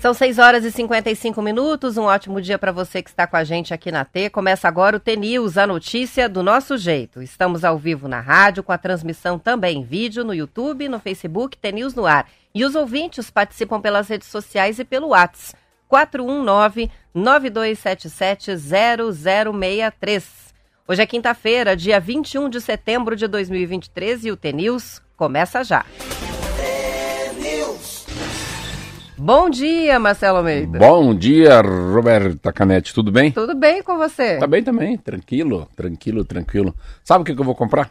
São 6 horas e 55 minutos. Um ótimo dia para você que está com a gente aqui na T. Começa agora o T-News, a notícia do nosso jeito. Estamos ao vivo na rádio, com a transmissão também em vídeo no YouTube, no Facebook, T-News no ar. E os ouvintes participam pelas redes sociais e pelo WhatsApp. 419-9277-0063. Hoje é quinta-feira, dia 21 de setembro de 2023 e o T-News começa já. Bom dia, Marcelo Almeida. Bom dia, Roberta Canete, tudo bem? Tudo bem com você? Tá bem também, tranquilo, tranquilo, tranquilo. Sabe o que, que eu vou comprar?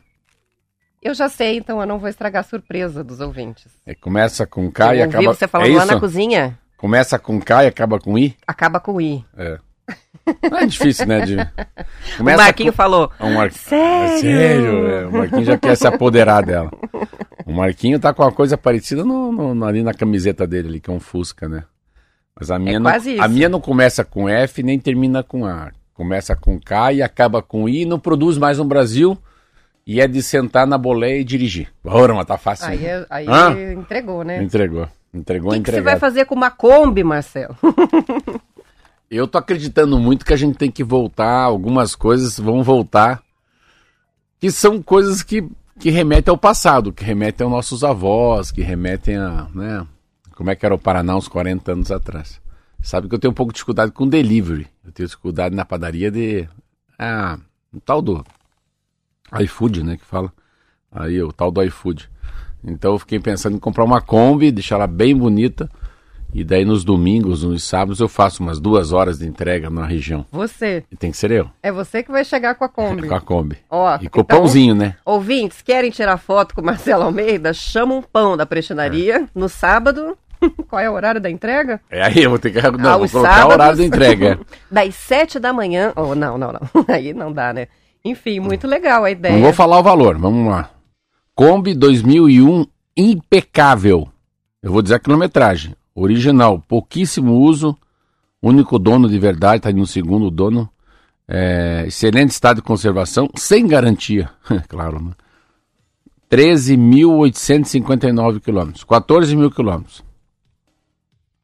Eu já sei, então eu não vou estragar a surpresa dos ouvintes. É, começa com K eu e acaba... você falando é lá na cozinha, Começa com K e acaba com I? acaba com I. É. Não é difícil, né? De... o Marquinho com... falou, um Mar... Sério? É sério, é. o Marquinho já quer se apoderar dela. O Marquinho tá com uma coisa parecida no, no- ali na camiseta dele, ali, que é um Fusca, né? Mas a minha, não, quase isso. a minha não começa com F nem termina com A. Começa com K e acaba com I, não produz mais no Brasil e é de sentar na boleia e dirigir. Ora, mas tá fácil. aí, né? é- aí Hã? entregou, né? Entregou. Entregou, O que, que você vai fazer com uma Kombi, Marcelo? Eu tô acreditando muito que a gente tem que voltar, algumas coisas vão voltar, que são coisas que, que remetem ao passado, que remetem aos nossos avós, que remetem a, né, como é que era o Paraná uns 40 anos atrás. Sabe que eu tenho um pouco de dificuldade com delivery, eu tenho dificuldade na padaria de, ah, o tal do iFood, né, que fala, aí o tal do iFood. Então eu fiquei pensando em comprar uma Kombi, deixar ela bem bonita, e daí nos domingos, nos sábados, eu faço umas duas horas de entrega na região. Você. E tem que ser eu, É você que vai chegar com a Kombi. com a Kombi. Ó, E com o então, pãozinho, né? Ouvintes, querem tirar foto com o Marcelo Almeida? Chama um pão da prestinaria no sábado. Qual é o horário da entrega? É aí, eu vou ter que não, vou colocar o sábados. horário da entrega. Das sete da manhã. Oh, não, não, não. Aí não dá, né? Enfim, muito legal a ideia. Não vou falar o valor, vamos lá. Kombi 2001 impecável. Eu vou dizer a quilometragem. Original, pouquíssimo uso, único dono de verdade, tá aí no segundo dono. É, excelente estado de conservação, sem garantia, claro, né? 13.859 quilômetros, 14 mil quilômetros.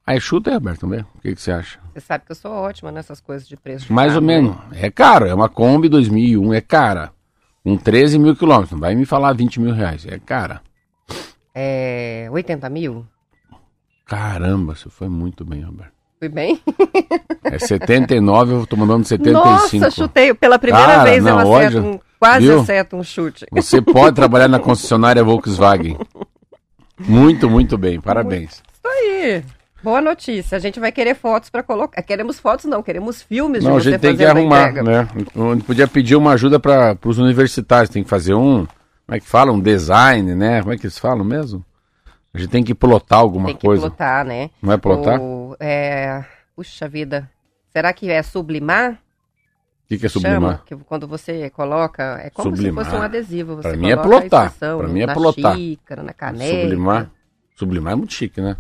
Aí chuta aí, Roberto, mesmo. O que, que você acha? Você sabe que eu sou ótima nessas coisas de preço. Mais ou carro, né? menos. É caro, é uma Kombi 2001, é cara. Com 13 mil quilômetros, não vai me falar 20 mil reais, é cara. É. 80 mil? Caramba, você foi muito bem, Roberto. Fui bem? É 79, eu tô mandando 75. Nossa, chutei. Pela primeira Cara, vez eu não, acerto, olha, um, quase viu? acerto um chute. Você pode trabalhar na concessionária Volkswagen. Muito, muito bem, parabéns. Isso aí. Boa notícia. A gente vai querer fotos para colocar. Queremos fotos, não, queremos filmes Não, a de você gente tem que a arrumar, né? A gente podia pedir uma ajuda para os universitários, tem que fazer um, como é que fala? Um design, né? Como é que eles falam mesmo? A gente tem que plotar alguma Tem que coisa. plotar, né? Não é plotar? O, é... Puxa vida. Será que é sublimar? O que, que é sublimar? Chama, que quando você coloca, é como Sublimar. se fosse um adesivo. Você Pra mim é plotar. Pra mim é na plotar. xícara, na caneca. Sublimar. Sublimar é muito chique, né?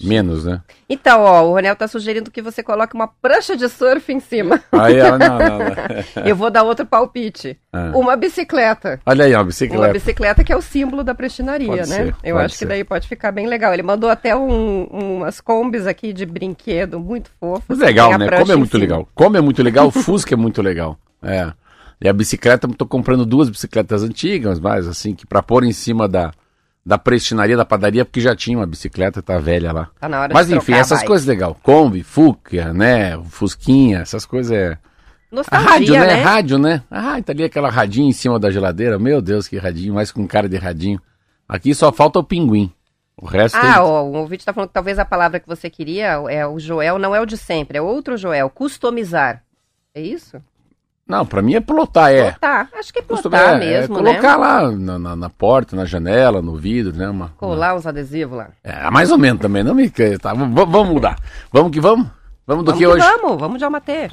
Menos, né? Então, ó, o Ronel tá sugerindo que você coloque uma prancha de surf em cima. Aí, ó, não, não, não. Eu vou dar outro palpite. Ah. Uma bicicleta. Olha aí, ó, Uma bicicleta. bicicleta que é o símbolo da prestinaria, Pode né? ser, Eu acho que ser. daí pode ficar bem legal. Ele mandou até um- umas combis aqui de brinquedo muito fofas. Legal, né? Como é muito legal. Como é muito legal, o Fusca é muito legal. É. E a bicicleta, tô comprando duas bicicletas antigas, mas assim, que pra pôr em cima da, da prestinaria, da padaria, porque já tinha uma bicicleta, tá velha lá. Tá na hora Mas de enfim, trocar a essas coisas legal. Kombi, Fusca, né? Fusquinha, essas coisas é. A Nostalgia, rádio, né? né? Rádio, né? Ah, tá ali aquela radinha em cima da geladeira. Meu Deus, que radinho, mais com cara de radinho. Aqui só falta o pinguim. O resto Ah, tem... ó, o ouvinte tá falando que talvez a palavra que você queria é o Joel, não é o de sempre, é outro Joel, customizar. É isso? Não, pra mim é plotar, é. Plotar. Acho que é Costumo- plotar é, mesmo, é né? colocar lá na, na- na porta, na janela, no vidro, né? Uma, uma- Colar uns adesivos lá. É, mais ou menos também, não me... Tá, v- vamos mudar. Vamos que vamos? Vamos do vamos que hoje? vamos, vamos de Almatê.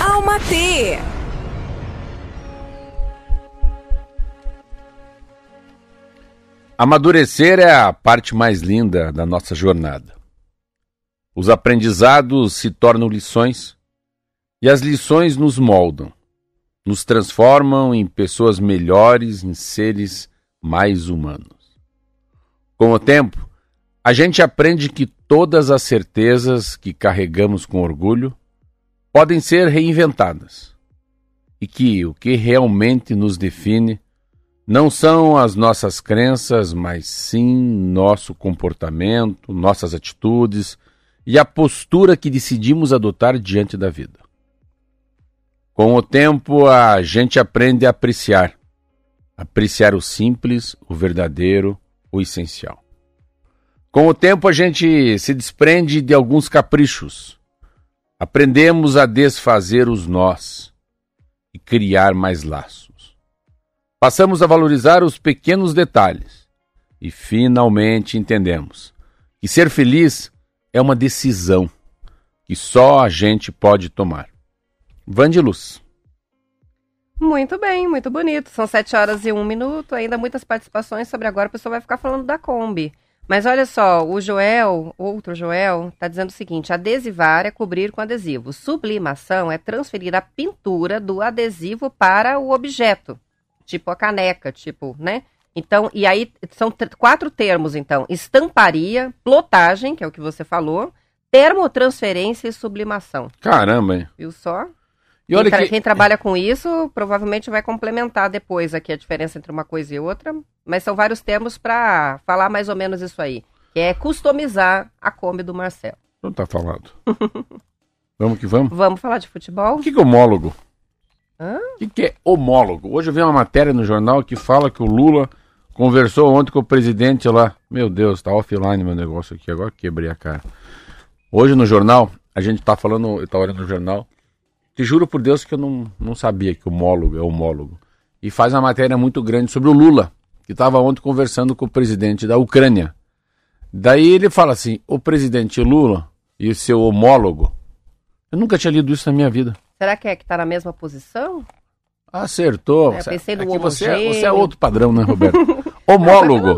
Alma T. Amadurecer é a parte mais linda da nossa jornada. Os aprendizados se tornam lições e as lições nos moldam, nos transformam em pessoas melhores, em seres mais humanos. Com o tempo, a gente aprende que todas as certezas que carregamos com orgulho podem ser reinventadas e que o que realmente nos define não são as nossas crenças, mas sim nosso comportamento, nossas atitudes e a postura que decidimos adotar diante da vida. Com o tempo, a gente aprende a apreciar, apreciar o simples, o verdadeiro, o essencial. Com o tempo, a gente se desprende de alguns caprichos. Aprendemos a desfazer os nós e criar mais laços. Passamos a valorizar os pequenos detalhes e finalmente entendemos que ser feliz é uma decisão que só a gente pode tomar. Vandiluz. Muito bem, muito bonito. São sete horas e um minuto, ainda muitas participações sobre agora. O pessoal vai ficar falando da Kombi. Mas olha só, o Joel, outro Joel, está dizendo o seguinte: adesivar é cobrir com adesivo. Sublimação é transferir a pintura do adesivo para o objeto, tipo a caneca, tipo, né? Então, e aí são quatro termos, então: estamparia, plotagem, que é o que você falou, termotransferência e sublimação. Caramba, hein? Viu só? E quem, que... quem trabalha com isso provavelmente vai complementar depois aqui a diferença entre uma coisa e outra, mas são vários termos para falar mais ou menos isso aí, que é customizar a Kombi do Marcelo. Não tá falado. vamos que vamos? Vamos falar de futebol? O que, que é homólogo? O que, que é homólogo? Hoje eu vi uma matéria no jornal que fala que o Lula conversou ontem com o presidente lá. Meu Deus, tá offline meu negócio aqui, agora quebrei a cara. Hoje no jornal, a gente tá falando, eu tava olhando no jornal, te juro por Deus que eu não, não sabia que o homólogo é homólogo. E faz uma matéria muito grande sobre o Lula, que estava ontem conversando com o presidente da Ucrânia. Daí ele fala assim: o presidente Lula e o seu homólogo. Eu nunca tinha lido isso na minha vida. Será que é que está na mesma posição? Acertou. É, eu pensei no é você, é, você é outro padrão, né, Roberto? homólogo,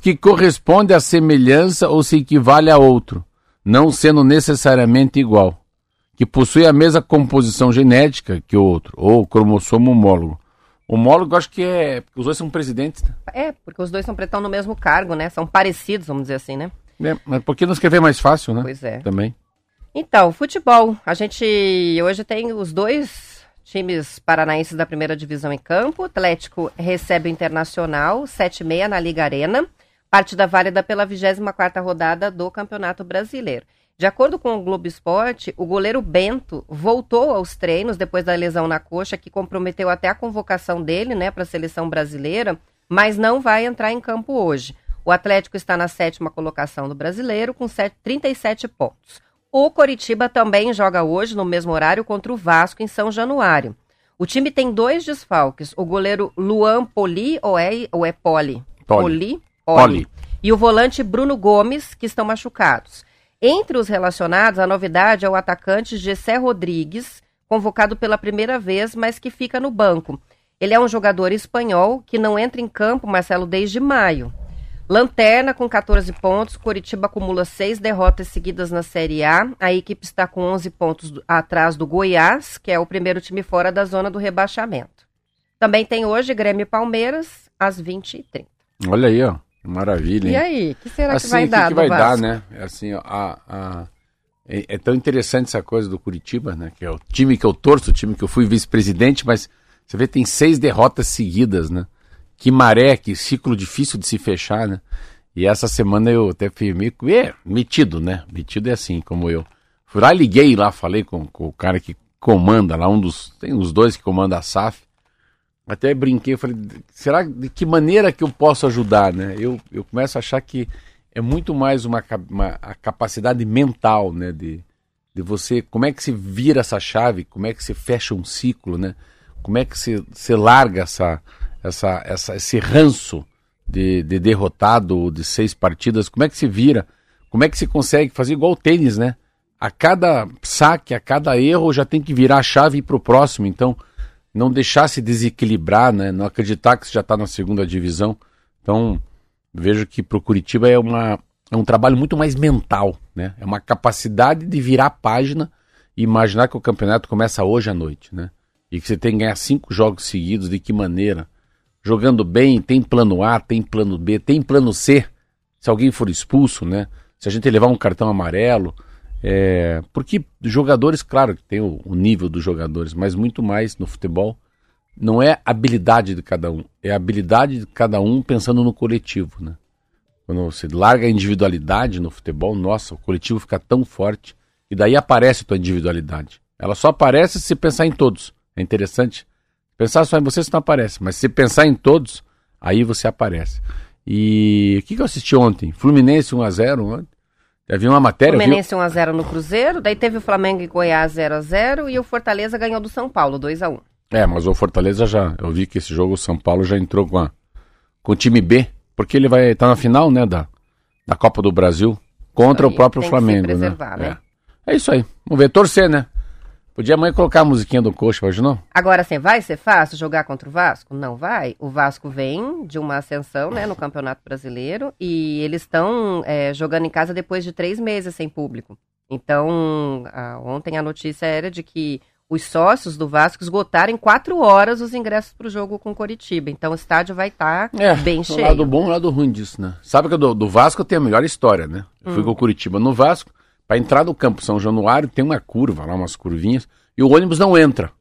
que corresponde à semelhança ou se equivale a outro, não sendo necessariamente igual que possui a mesma composição genética que o outro, ou cromossomo homólogo. Homólogo, acho que é. Os dois são presidentes, né? É, porque os dois são, estão no mesmo cargo, né? São parecidos, vamos dizer assim, né? É, mas por que não escrever mais fácil, né? Pois é. Também. Então, futebol. A gente hoje tem os dois times paranaenses da primeira divisão em campo. O Atlético recebe o Internacional, 7 e meia na Liga Arena. Partida válida pela 24ª rodada do Campeonato Brasileiro. De acordo com o Globo Esporte, o goleiro Bento voltou aos treinos depois da lesão na coxa, que comprometeu até a convocação dele né, para a seleção brasileira, mas não vai entrar em campo hoje. O Atlético está na sétima colocação do brasileiro, com 37 pontos. O Coritiba também joga hoje, no mesmo horário, contra o Vasco, em São Januário. O time tem dois desfalques: o goleiro Luan Poli, ou é, ou é Poli? Poli. Poli. Poli. E o volante Bruno Gomes, que estão machucados. Entre os relacionados, a novidade é o atacante Gessé Rodrigues, convocado pela primeira vez, mas que fica no banco. Ele é um jogador espanhol que não entra em campo, Marcelo, desde maio. Lanterna com 14 pontos, Coritiba acumula seis derrotas seguidas na Série A. A equipe está com 11 pontos atrás do Goiás, que é o primeiro time fora da zona do rebaixamento. Também tem hoje Grêmio e Palmeiras, às 20h30. Olha aí, ó. Maravilha. Hein? E aí, o que será assim, que vai que dar? que vai dar, né? É assim, a, a, é, é, tão interessante essa coisa do Curitiba, né? Que é o time que eu torço, o time que eu fui vice-presidente, mas você vê tem seis derrotas seguidas, né? Que maré, que ciclo difícil de se fechar, né? E essa semana eu até fui meio é, metido, né? Metido é assim, como eu. Fui lá, liguei lá, falei com, com o cara que comanda lá, um dos. Tem os dois que comanda a SAF. Até brinquei, falei, será de que maneira que eu posso ajudar, né? Eu, eu começo a achar que é muito mais uma, uma a capacidade mental, né? De, de você, como é que se vira essa chave, como é que se fecha um ciclo, né? Como é que se, se larga essa, essa, essa, esse ranço de, de derrotado de seis partidas, como é que se vira? Como é que se consegue fazer igual o tênis, né? A cada saque, a cada erro já tem que virar a chave e ir próximo, então não deixar se desequilibrar, né? não acreditar que você já está na segunda divisão. Então, vejo que para o Curitiba é, uma, é um trabalho muito mais mental, né? é uma capacidade de virar a página e imaginar que o campeonato começa hoje à noite, né? e que você tem que ganhar cinco jogos seguidos, de que maneira? jogando bem, tem plano A, tem plano B, tem plano C, se alguém for expulso, né? Se a gente levar um cartão amarelo. É, porque jogadores, claro que tem o, o nível dos jogadores, mas muito mais no futebol não é habilidade de cada um, é a habilidade de cada um pensando no coletivo, né? Quando você larga a individualidade no futebol, nossa, o coletivo fica tão forte e daí aparece a tua individualidade. Ela só aparece se pensar em todos. É interessante. Pensar só em você, você não aparece, mas se pensar em todos, aí você aparece. E o que, que eu assisti ontem? Fluminense 1x0 ontem. Havia uma matéria. Fluminense viu? 1x0 no Cruzeiro, daí teve o Flamengo e Goiás 0x0 e o Fortaleza ganhou do São Paulo 2x1. É, mas o Fortaleza já. Eu vi que esse jogo o São Paulo já entrou com, a, com o time B porque ele vai estar tá na final, né, da, da Copa do Brasil contra aí, o próprio Flamengo, né? né? É. é. isso aí. Vamos ver, torcer, né? Podia amanhã colocar a musiquinha do coxa, hoje não? Agora, assim, vai ser fácil jogar contra o Vasco? Não vai. O Vasco vem de uma ascensão, né, no Campeonato Brasileiro e eles estão é, jogando em casa depois de três meses sem público. Então, a, ontem a notícia era de que os sócios do Vasco esgotaram em quatro horas os ingressos para o jogo com Coritiba. Então o estádio vai estar tá é, bem cheio. lado bom e lado ruim disso, né? Sabe que do, do Vasco tem a melhor história, né? Eu hum. fui com o Curitiba no Vasco, para entrar no campo São Januário tem uma curva lá, umas curvinhas, e o ônibus não entra.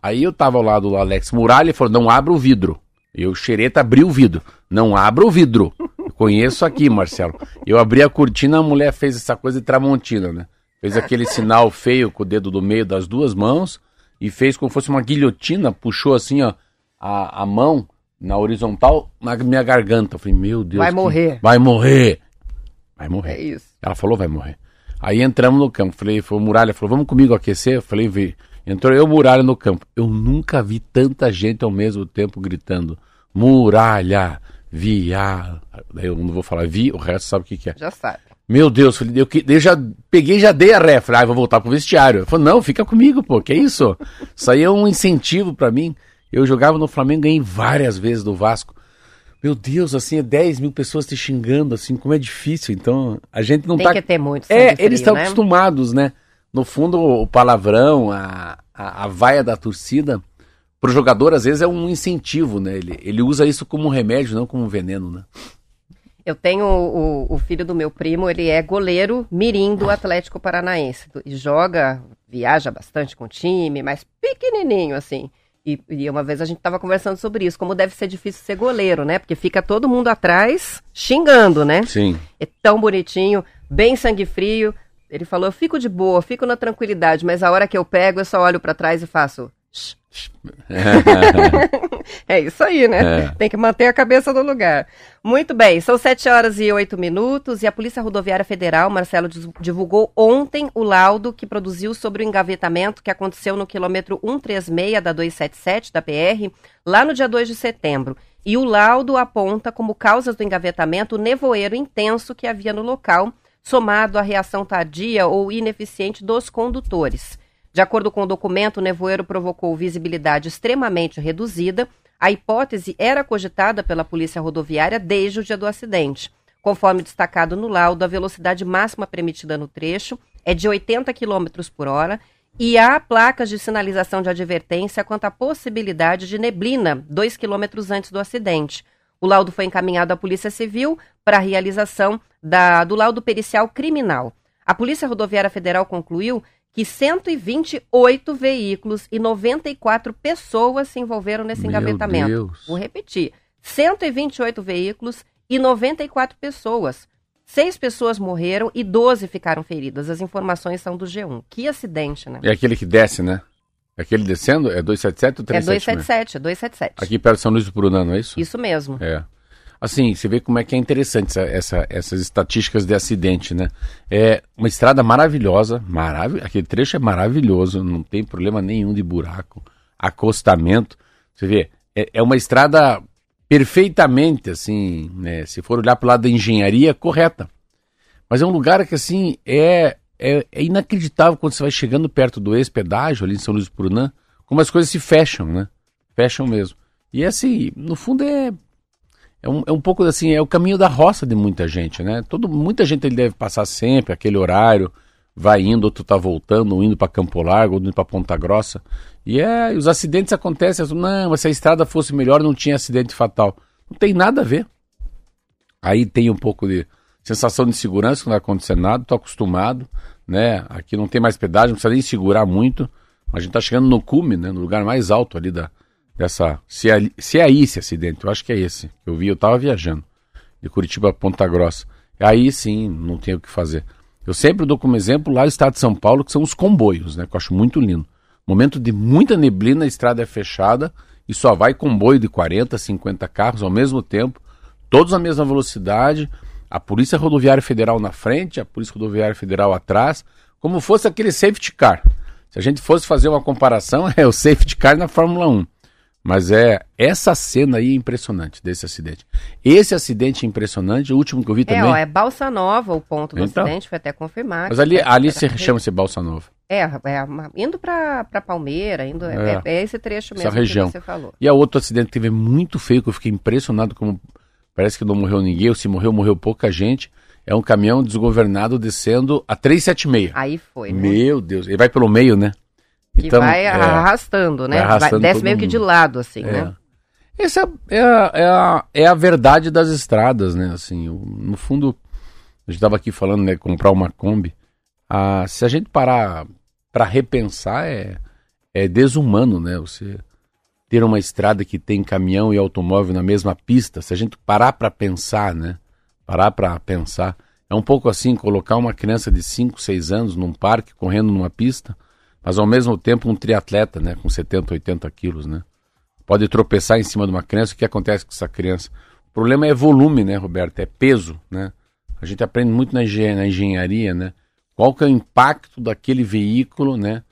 Aí eu tava ao lado do Alex Muralha e falou: não abra o vidro. Eu, xereta, abri o vidro. Não abra o vidro. Eu conheço aqui, Marcelo. Eu abri a cortina, a mulher fez essa coisa de tramontina, né? Fez aquele sinal feio com o dedo do meio das duas mãos e fez como se fosse uma guilhotina, puxou assim, ó, a, a mão na horizontal na minha garganta. Eu falei, meu Deus. Vai que... morrer. Vai morrer. Vai morrer. É isso. Ela falou, vai morrer. Aí entramos no campo. Falei, foi o Muralha, falou, vamos comigo aquecer? Eu falei, vi. Entrou eu, Muralha, no campo. Eu nunca vi tanta gente ao mesmo tempo gritando, Muralha, via. Eu não vou falar vi, o resto sabe o que, que é. Já sabe. Meu Deus, eu, eu já peguei já dei a ré. Falei, ah, vou voltar pro vestiário. Eu falei, não, fica comigo, pô, que isso? Isso aí é um incentivo para mim. Eu jogava no Flamengo, ganhei várias vezes do Vasco. Meu Deus, assim, é 10 mil pessoas te xingando, assim, como é difícil. Então, a gente não Tem tá. Tem que ter muito É, frio, eles estão né? acostumados, né? No fundo, o palavrão, a, a, a vaia da torcida, pro jogador, às vezes, é um incentivo, né? Ele, ele usa isso como um remédio, não como um veneno, né? Eu tenho o, o, filho do meu primo, ele é goleiro mirim do Atlético Paranaense. E joga, viaja bastante com o time, mas pequenininho, assim. E, e uma vez a gente estava conversando sobre isso, como deve ser difícil ser goleiro, né? Porque fica todo mundo atrás xingando, né? Sim. É tão bonitinho, bem sangue frio. Ele falou: eu fico de boa, fico na tranquilidade, mas a hora que eu pego, eu só olho para trás e faço. é isso aí, né? É. Tem que manter a cabeça no lugar. Muito bem, são 7 horas e 8 minutos e a Polícia Rodoviária Federal, Marcelo, divulgou ontem o laudo que produziu sobre o engavetamento que aconteceu no quilômetro 136 da 277 da PR, lá no dia 2 de setembro. E o laudo aponta como causas do engavetamento o nevoeiro intenso que havia no local, somado à reação tardia ou ineficiente dos condutores. De acordo com o documento, o nevoeiro provocou visibilidade extremamente reduzida. A hipótese era cogitada pela Polícia Rodoviária desde o dia do acidente. Conforme destacado no laudo, a velocidade máxima permitida no trecho é de 80 km por hora e há placas de sinalização de advertência quanto à possibilidade de neblina 2 km antes do acidente. O laudo foi encaminhado à Polícia Civil para a realização da, do laudo pericial criminal. A Polícia Rodoviária Federal concluiu que 128 veículos e 94 pessoas se envolveram nesse Meu engavetamento. Deus. Vou repetir: 128 veículos e 94 pessoas. Seis pessoas morreram e 12 ficaram feridas. As informações são do G1. Que acidente, né? É aquele que desce, né? É aquele descendo? É 277 ou 377? É 277, é 277. Aqui perto de São Luís do Purunã, não é isso? Isso mesmo. É assim, você vê como é que é interessante essa, essa, essas estatísticas de acidente, né? É uma estrada maravilhosa, marav aquele trecho é maravilhoso, não tem problema nenhum de buraco, acostamento. Você vê, é, é uma estrada perfeitamente, assim, né? Se for olhar para o lado da engenharia, correta. Mas é um lugar que, assim, é, é, é inacreditável quando você vai chegando perto do ex-pedágio, ali em São Luís do Purunã, como as coisas se fecham, né? Fecham mesmo. E assim, no fundo é é um, é um pouco assim, é o caminho da roça de muita gente, né? Todo, muita gente ele deve passar sempre aquele horário, vai indo, outro tá voltando, um indo para Campo Largo, outro indo para Ponta Grossa. E é, os acidentes acontecem, não, mas se a estrada fosse melhor não tinha acidente fatal. Não tem nada a ver. Aí tem um pouco de sensação de segurança, que não vai acontecer nada, tô acostumado, né? Aqui não tem mais pedágio, não precisa nem segurar muito. A gente tá chegando no cume, né? No lugar mais alto ali da, dessa. Se é, se é aí esse acidente, eu acho que é esse. Eu vi, eu tava viajando. De Curitiba a Ponta Grossa. Aí sim, não tem o que fazer. Eu sempre dou como exemplo lá o estado de São Paulo, que são os comboios, né? Que eu acho muito lindo. Momento de muita neblina, a estrada é fechada e só vai comboio de 40, 50 carros ao mesmo tempo, todos na mesma velocidade, a Polícia Rodoviária Federal na frente, a Polícia Rodoviária Federal atrás, como fosse aquele safety car. Se a gente fosse fazer uma comparação, é o safety car na Fórmula 1. Mas é essa cena aí impressionante desse acidente. Esse acidente impressionante, o último que eu vi também. É, ó, é Balsa Nova o ponto do então, acidente, foi até confirmado. Mas ali, ali se chama-se Balsa Nova. É, é indo para Palmeira, indo, é. É, é. esse trecho mesmo Essa região. que você falou. E a outro acidente que teve muito feio, que eu fiquei impressionado como parece que não morreu ninguém, ou se morreu, morreu pouca gente. É um caminhão desgovernado descendo a 376. Aí foi, né? Meu Deus, ele vai pelo meio, né? Que então, vai é, arrastando, né? Vai arrastando vai, desce meio mundo. que de lado, assim, é. né? Essa é a, é, a, é a verdade das estradas, né? Assim, no fundo, a gente estava aqui falando, né? Comprar uma Kombi. Ah, se a gente parar para repensar, é, é desumano, né? Você ter uma estrada que tem caminhão e automóvel na mesma pista. Se a gente parar para pensar, né? Parar para pensar. É um pouco assim, colocar uma criança de 5, 6 anos num parque, correndo numa pista mas ao mesmo tempo um triatleta, né, com 70, 80 quilos, né? Pode tropeçar em cima de uma criança, o que acontece com essa criança? O problema é volume, né, Roberto? É peso, né? A gente aprende muito na, na engenharia, né? Qual que é o impacto daquele veículo, né?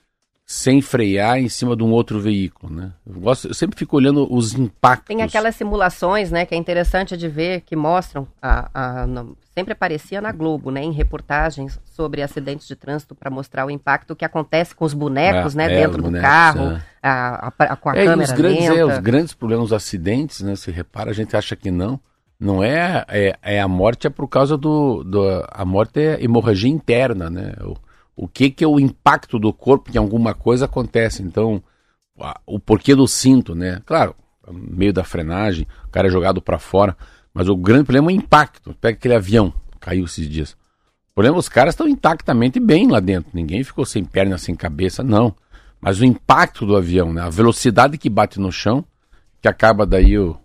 Sem frear em cima de um outro veículo, né? Eu, gosto, eu sempre fico olhando os impactos. Tem aquelas simulações, né, que é interessante de ver, que mostram, a, a, sempre aparecia na Globo, né, em reportagens sobre acidentes de trânsito para mostrar o impacto que acontece com os bonecos, é, né, é, dentro do bonecos, carro, é. a, a, com a é, câmera os grandes, é, os grandes problemas, os acidentes, né, se repara, a gente acha que não, não é, é, é a morte é por causa do, do a morte é hemorragia interna, né, o, o que, que é o impacto do corpo que alguma coisa acontece. Então, o porquê do cinto, né? Claro, meio da frenagem, o cara é jogado para fora, mas o grande problema é o impacto. Pega aquele avião, caiu esses dias. O problema é os caras estão intactamente bem lá dentro. Ninguém ficou sem perna, sem cabeça, não. Mas o impacto do avião, né? A velocidade que bate no chão, que acaba daí, o,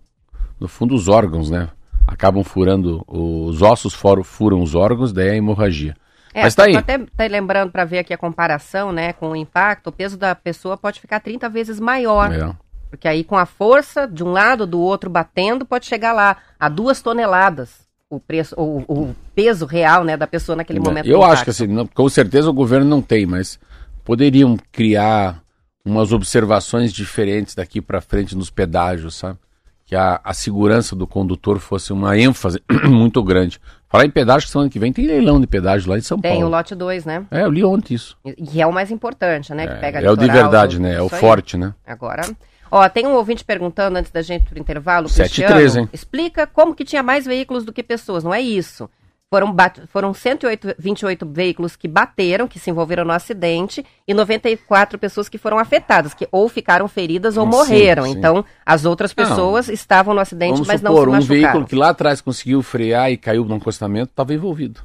no fundo, os órgãos, né? Acabam furando, os ossos furam os órgãos, daí a hemorragia. É, Mas tá aí. até tá lembrando para ver aqui a comparação, né, com o impacto, o peso da pessoa pode ficar 30 vezes maior. É. Porque aí com a força de um lado do outro batendo, pode chegar lá a duas toneladas o preço, o, o peso real, né, da pessoa naquele momento. Eu acho que assim, não, com certeza o governo não tem, mas poderiam criar umas observações diferentes daqui para frente nos pedágios, sabe? Que a, a segurança do condutor fosse uma ênfase muito grande. Falar em pedágio, que semana que vem tem leilão de pedágio lá em São tem, Paulo. Tem o lote 2, né? É, eu li ontem isso. E é o mais importante, né? É, que pega é o de verdade, né? É o forte, né? Agora. Ó, tem um ouvinte perguntando antes da gente pro intervalo, 7 Cristiano, 3, hein? explica como que tinha mais veículos do que pessoas, não é isso. Foram, foram 128 veículos que bateram, que se envolveram no acidente, e 94 pessoas que foram afetadas, que ou ficaram feridas ou sim, morreram. Sim. Então, as outras pessoas não, estavam no acidente, mas supor, não se machucaram. um veículo que lá atrás conseguiu frear e caiu no acostamento, estava envolvido.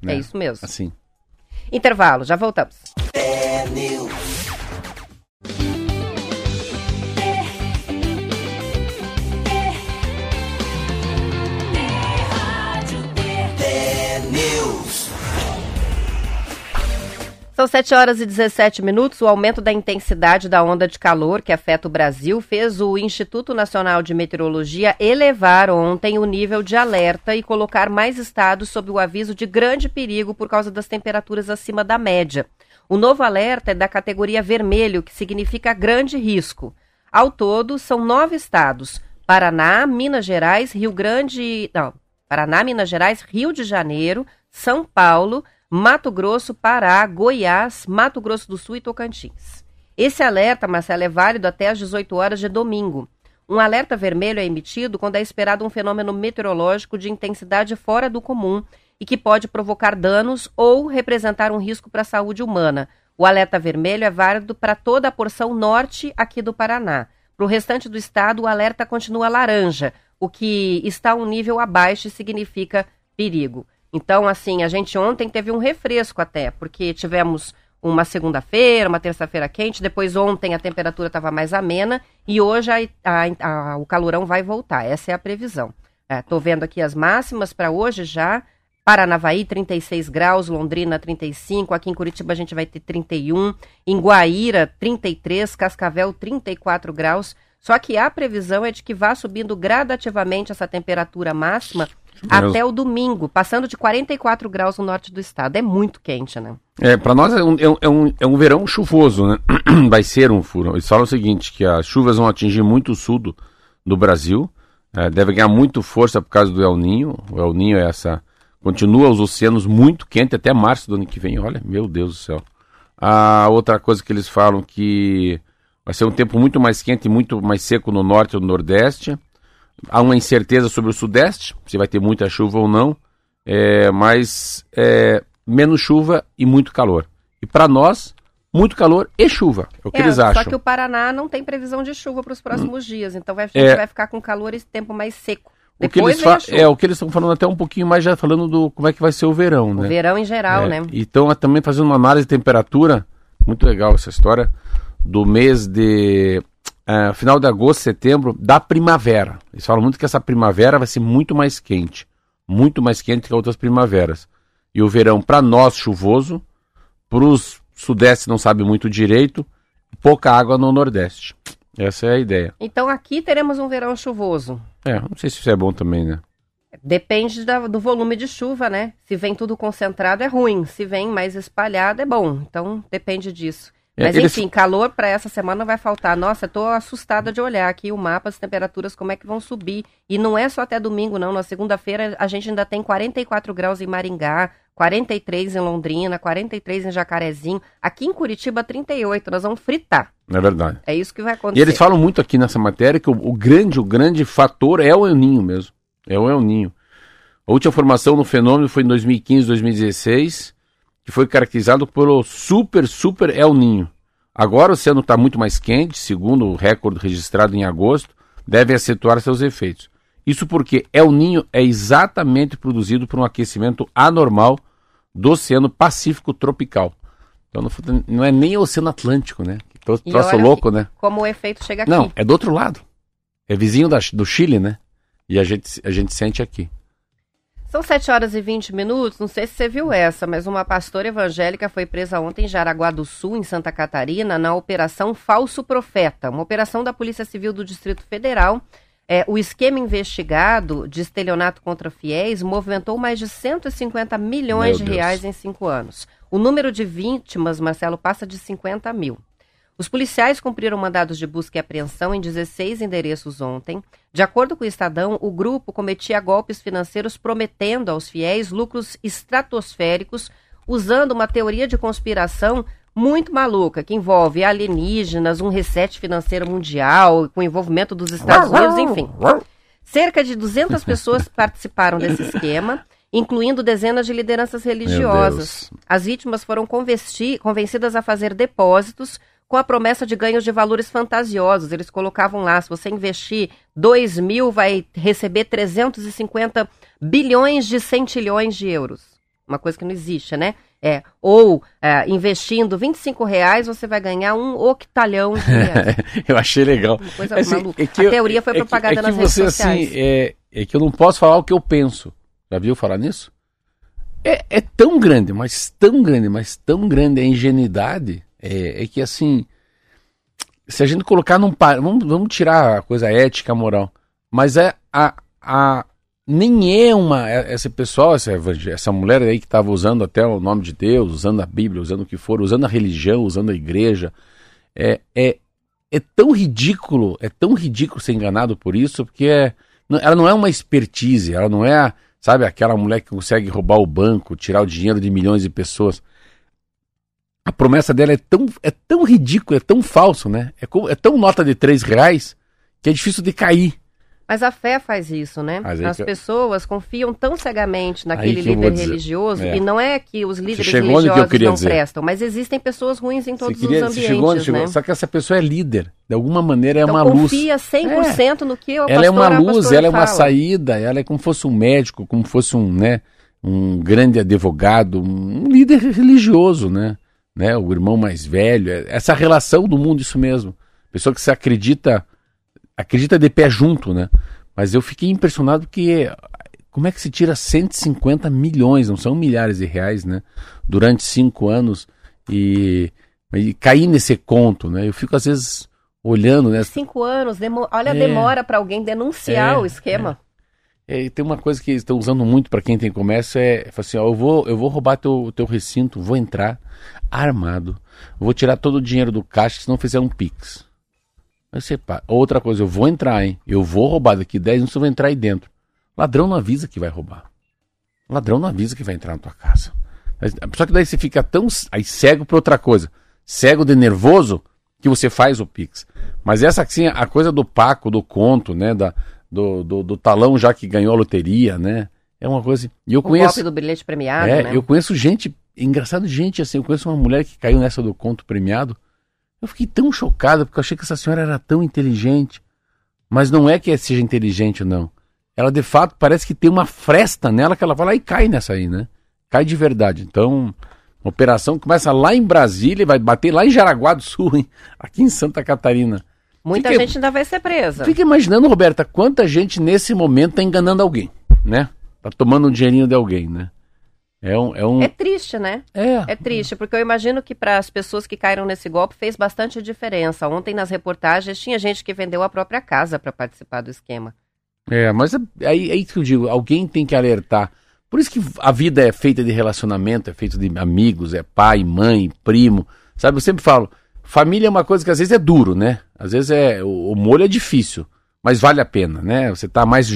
Né? É isso mesmo. Assim. Intervalo, já voltamos. São 7 horas e 17 minutos. O aumento da intensidade da onda de calor que afeta o Brasil fez o Instituto Nacional de Meteorologia elevar ontem o nível de alerta e colocar mais estados sob o aviso de grande perigo por causa das temperaturas acima da média. O novo alerta é da categoria vermelho, que significa grande risco. Ao todo, são nove estados: Paraná, Minas Gerais, Rio Grande. Não, Paraná, Minas Gerais, Rio de Janeiro, São Paulo. Mato Grosso, Pará, Goiás, Mato Grosso do Sul e Tocantins. Esse alerta, Marcelo, é válido até às 18 horas de domingo. Um alerta vermelho é emitido quando é esperado um fenômeno meteorológico de intensidade fora do comum, e que pode provocar danos ou representar um risco para a saúde humana. O alerta vermelho é válido para toda a porção norte aqui do Paraná. Para o restante do estado, o alerta continua laranja, o que está um nível abaixo e significa perigo. Então, assim, a gente ontem teve um refresco até, porque tivemos uma segunda-feira, uma terça-feira quente, depois ontem a temperatura estava mais amena e hoje a, a, a, o calorão vai voltar. Essa é a previsão. Estou é, vendo aqui as máximas para hoje já. Paranavaí, 36 graus, Londrina, 35, aqui em Curitiba a gente vai ter 31, em Guaíra, 33, Cascavel, 34 graus. Só que a previsão é de que vá subindo gradativamente essa temperatura máxima até o domingo, passando de 44 graus no norte do estado. É muito quente, né? É, para nós é um, é, um, é um verão chuvoso, né? Vai ser um furo. Eles falam o seguinte, que as chuvas vão atingir muito o sul do, do Brasil, é, deve ganhar muito força por causa do El Ninho. O El Ninho é essa... Continua os oceanos muito quentes até março do ano que vem. Olha, meu Deus do céu. A outra coisa que eles falam que vai ser um tempo muito mais quente e muito mais seco no norte e no nordeste. Há uma incerteza sobre o Sudeste, se vai ter muita chuva ou não, é, mas é, menos chuva e muito calor. E para nós, muito calor e chuva, é o que é, eles acham. Só que o Paraná não tem previsão de chuva para os próximos hum. dias, então vai, a gente é. vai ficar com calor e tempo mais seco. O que, eles é, o que eles estão falando até um pouquinho mais já falando do como é que vai ser o verão, né? O verão em geral, é, né? E estão também fazendo uma análise de temperatura, muito legal essa história, do mês de uh, final de agosto, setembro, da primavera. Eles falam muito que essa primavera vai ser muito mais quente. Muito mais quente que outras primaveras. E o verão, para nós, chuvoso. Para os sudeste, não sabe muito direito. Pouca água no nordeste. Essa é a ideia. Então aqui teremos um verão chuvoso. É, não sei se isso é bom também, né? Depende da, do volume de chuva, né? Se vem tudo concentrado é ruim, se vem mais espalhado é bom. Então depende disso. É, Mas enfim, calor para essa semana vai faltar. Nossa, estou assustada de olhar aqui o mapa, as temperaturas, como é que vão subir. E não é só até domingo, não. Na segunda-feira a gente ainda tem 44 graus em Maringá, 43 em Londrina, 43 em Jacarezinho. Aqui em Curitiba, 38. Nós vamos fritar. É verdade. É isso que vai acontecer. E eles falam muito aqui nessa matéria que o, o grande, o grande fator é o El Ninho mesmo. É o El Ninho. A última formação no fenômeno foi em 2015, 2016 que foi caracterizado pelo super, super El Ninho. Agora o oceano está muito mais quente, segundo o recorde registrado em agosto, deve acentuar seus efeitos. Isso porque El Ninho é exatamente produzido por um aquecimento anormal do Oceano Pacífico tropical. Então não, é nem o Oceano Atlântico, né? Troço louco, né? Como o efeito chega aqui. Não, é do outro lado. É vizinho da, do Chile, né? E a gente, a gente sente aqui. São 7 horas e 20 minutos. Não sei se você viu essa, mas uma pastora evangélica foi presa ontem em Jaraguá do Sul, em Santa Catarina, na Operação Falso Profeta, uma operação da Polícia Civil do Distrito Federal. É, o esquema investigado de estelionato contra fiéis movimentou mais de 150 milhões de reais em cinco anos. O número de vítimas, Marcelo, passa de 50 mil. Os policiais cumpriram mandados de busca e apreensão em 16 endereços ontem. De acordo com o Estadão, o grupo cometia golpes financeiros prometendo aos fiéis lucros estratosféricos, usando uma teoria de conspiração muito maluca, que envolve alienígenas, um reset financeiro mundial, com envolvimento dos Estados Unidos, enfim. Cerca de 200 pessoas participaram desse esquema incluindo dezenas de lideranças religiosas. As vítimas foram convencidas a fazer depósitos com a promessa de ganhos de valores fantasiosos. Eles colocavam lá, se você investir 2 mil, vai receber 350 bilhões de centilhões de euros. Uma coisa que não existe, né? É, ou é, investindo 25 reais, você vai ganhar um octalhão de reais. eu achei legal. Uma coisa assim, maluca. É a eu, teoria foi propagada é que, é que nas você, redes sociais. Assim, é, é que eu não posso falar o que eu penso. Já viu falar nisso? É, é tão grande, mas tão grande, mas tão grande a ingenuidade é, é que assim, se a gente colocar num. Vamos, vamos tirar a coisa ética, moral. Mas é a, a, nem é uma. É, esse pessoal, essa, essa mulher aí que estava usando até o nome de Deus, usando a Bíblia, usando o que for, usando a religião, usando a igreja. É, é, é tão ridículo, é tão ridículo ser enganado por isso, porque é, ela não é uma expertise, ela não é, sabe, aquela mulher que consegue roubar o banco, tirar o dinheiro de milhões de pessoas a promessa dela é tão, é tão ridícula, é tão falso, né? É, é tão nota de três reais que é difícil de cair. Mas a fé faz isso, né? As que... pessoas confiam tão cegamente naquele líder religioso, é. e não é que os líderes religiosos que não dizer. prestam, mas existem pessoas ruins em todos queria, os ambientes, chegou onde chegou. Né? Só que essa pessoa é líder, de alguma maneira é então, uma luz. confia 100% é. no que o Ela é uma luz, ela é uma saída, ela é como fosse um médico, como fosse um, né, um grande advogado, um líder religioso, né? Né? O irmão mais velho, é, essa relação do mundo, isso mesmo. Pessoa que se acredita, acredita de pé junto, né? Mas eu fiquei impressionado que como é que se tira 150 milhões, não são milhares de reais, né? Durante cinco anos e, e cair nesse conto, né? Eu fico às vezes olhando, né? Cinco anos, demo... olha a é, demora para alguém denunciar é, o esquema. É. tem uma coisa que estão usando muito para quem tem comércio é, assim, ó, eu vou, eu vou roubar teu, teu recinto, vou entrar armado, vou tirar todo o dinheiro do caixa se não fizer um pix. Aí você, outra coisa, eu vou entrar, hein? Eu vou roubar daqui 10 minutos, eu vou entrar aí dentro. Ladrão não avisa que vai roubar. Ladrão não avisa que vai entrar na tua casa. Só que daí você fica tão aí cego para outra coisa. Cego de nervoso que você faz o Pix. Mas essa assim, a coisa do Paco, do conto, né? Da, do, do, do talão já que ganhou a loteria, né? É uma coisa. E eu o conheço. golpe do bilhete premiado, é, né? Eu conheço gente, engraçado, gente assim, eu conheço uma mulher que caiu nessa do conto premiado. Eu fiquei tão chocado porque eu achei que essa senhora era tão inteligente. Mas não é que seja inteligente, não. Ela de fato parece que tem uma fresta nela que ela vai lá e cai nessa aí, né? Cai de verdade. Então, a operação começa lá em Brasília e vai bater lá em Jaraguá do Sul, hein? aqui em Santa Catarina. Muita Fica... gente ainda vai ser presa. Fica imaginando, Roberta, quanta gente nesse momento está enganando alguém, né? Tá tomando um dinheirinho de alguém, né? É, um, é, um... é triste, né? É. É triste, porque eu imagino que para as pessoas que caíram nesse golpe fez bastante diferença. Ontem nas reportagens tinha gente que vendeu a própria casa para participar do esquema. É, mas é, aí, aí que eu digo, alguém tem que alertar. Por isso que a vida é feita de relacionamento, é feita de amigos, é pai, mãe, primo. Sabe, eu sempre falo, família é uma coisa que às vezes é duro, né? Às vezes é o, o molho é difícil, mas vale a pena, né? Você tá mais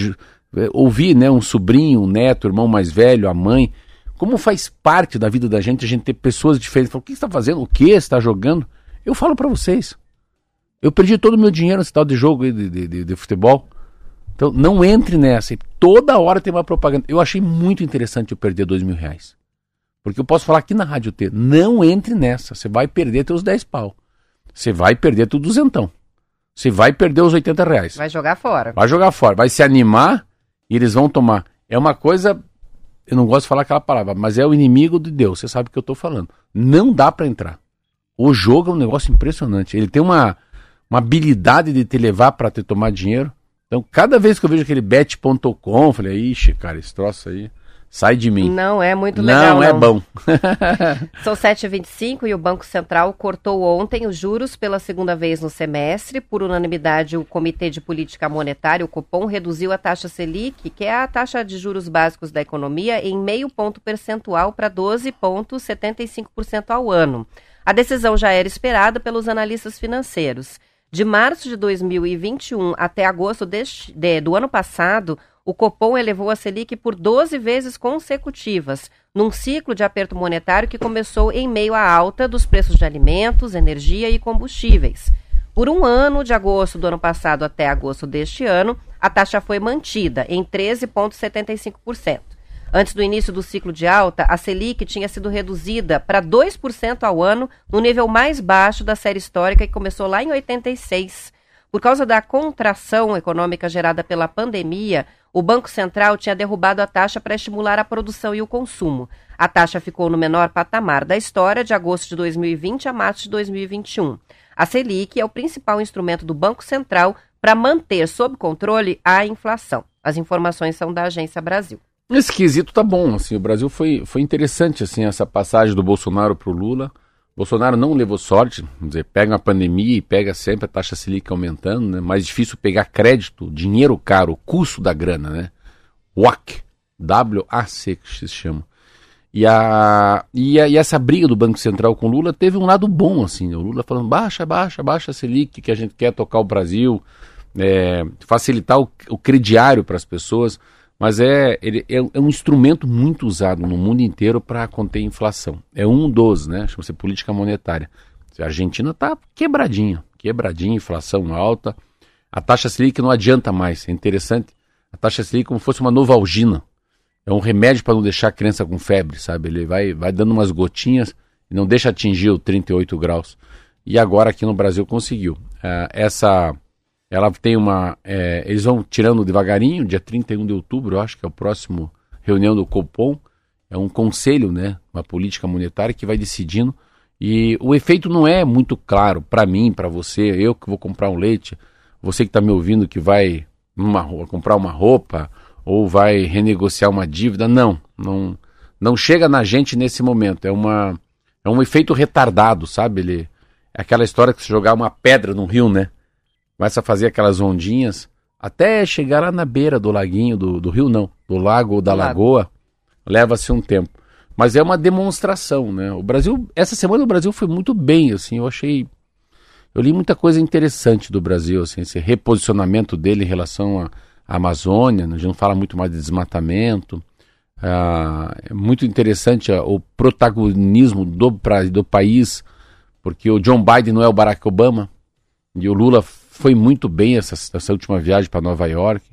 é, ouvir, né, um sobrinho, um neto, irmão mais velho, a mãe, como faz parte da vida da gente a gente ter pessoas diferentes. Fala, o que você está fazendo? O que você está jogando? Eu falo para vocês. Eu perdi todo o meu dinheiro nesse tal de jogo de, de, de, de, futebol. Então não entre nessa. Toda hora tem uma propaganda. Eu achei muito interessante eu perder dois mil reais. Porque eu posso falar aqui na Rádio T. Não entre nessa. Você vai perder teus 10 pau. Você vai perder tudo duzentão. Você vai perder os 80 reais. Vai jogar fora. Vai jogar fora. Vai se animar e eles vão tomar. É uma coisa eu não gosto de falar aquela palavra, mas é o inimigo de Deus, você sabe o que eu estou falando. Não dá para entrar. O jogo é um negócio impressionante. Ele tem uma, uma habilidade de te levar para te tomar dinheiro. Então, cada vez que eu vejo aquele bet.com, falei, ixi, cara, esse troço aí. Sai de mim. Não é muito legal. Não, é bom. São 7h25 e o Banco Central cortou ontem os juros pela segunda vez no semestre. Por unanimidade, o Comitê de Política Monetária, o Copom, reduziu a taxa Selic, que é a taxa de juros básicos da economia, em meio ponto percentual para 12,75% ao ano. A decisão já era esperada pelos analistas financeiros. De março de 2021 até agosto deste, de, do ano passado, o Copom elevou a Selic por 12 vezes consecutivas, num ciclo de aperto monetário que começou em meio à alta dos preços de alimentos, energia e combustíveis. Por um ano, de agosto do ano passado até agosto deste ano, a taxa foi mantida em 13,75%. Antes do início do ciclo de alta, a Selic tinha sido reduzida para 2% ao ano, no nível mais baixo da série histórica que começou lá em 86. Por causa da contração econômica gerada pela pandemia, o Banco Central tinha derrubado a taxa para estimular a produção e o consumo. A taxa ficou no menor patamar da história de agosto de 2020 a março de 2021. A Selic é o principal instrumento do Banco Central para manter sob controle a inflação. As informações são da Agência Brasil. Esse quesito tá bom, assim, o Brasil foi, foi interessante, assim, essa passagem do Bolsonaro para o Lula. Bolsonaro não levou sorte, dizer, pega a pandemia e pega sempre a taxa Selic aumentando, né? Mais difícil pegar crédito, dinheiro caro, custo da grana, né? WAC, W-A-C que se chama. E, a, e, a, e essa briga do Banco Central com Lula teve um lado bom, assim, né? o Lula falando, baixa, baixa, baixa a Selic, que a gente quer tocar o Brasil, é, facilitar o, o crediário para as pessoas mas é, ele é, é, um instrumento muito usado no mundo inteiro para conter inflação. É um dos, né? Chama-se política monetária. A Argentina está quebradinha, quebradinha, inflação alta. A taxa Selic não adianta mais, é interessante. A taxa Selic é como se fosse uma novalgina. É um remédio para não deixar a criança com febre, sabe? Ele vai, vai dando umas gotinhas e não deixa atingir o 38 graus. E agora aqui no Brasil conseguiu. Uh, essa, ela tem uma, é, eles vão tirando devagarinho, dia 31 de outubro, acho que é o próximo reunião do Copom, é um conselho, né, uma política monetária que vai decidindo e o efeito não é muito claro para mim, para você, eu que vou comprar um leite, você que está me ouvindo que vai numa, comprar uma roupa ou vai renegociar uma dívida, não, não, não chega na gente nesse momento. É uma é um efeito retardado, sabe? Ele é aquela história que se jogar uma pedra no rio, né? Começa a fazer aquelas ondinhas até chegar lá na beira do laguinho, do, do rio não, do lago ou da lagoa, leva-se um tempo. Mas é uma demonstração, né? O Brasil, essa semana o Brasil foi muito bem, assim, eu achei eu li muita coisa interessante do Brasil, assim, esse reposicionamento dele em relação à, Amazônia, né? a gente não fala muito mais de desmatamento. Ah, é muito interessante ah, o protagonismo do, pra, do país, porque o John Biden não é o Barack Obama, e o Lula foi muito bem essa, essa última viagem para Nova York.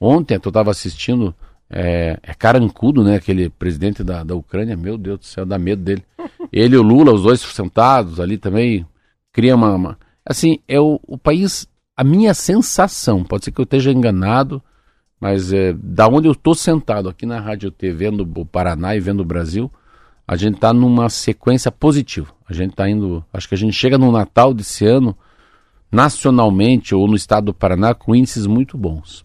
Ontem eu estava assistindo, é, é carancudo, né? Aquele presidente da, da Ucrânia, meu Deus do céu, dá medo dele. Ele e o Lula, os dois sentados ali também, cria uma, uma, assim, é o, o país, a minha sensação, pode ser que eu esteja enganado, mas é, da onde eu estou sentado aqui na Rádio T, vendo o Paraná e vendo o Brasil, a gente está numa sequência positiva. A gente está indo, acho que a gente chega no Natal desse ano, nacionalmente ou no estado do Paraná, com índices muito bons.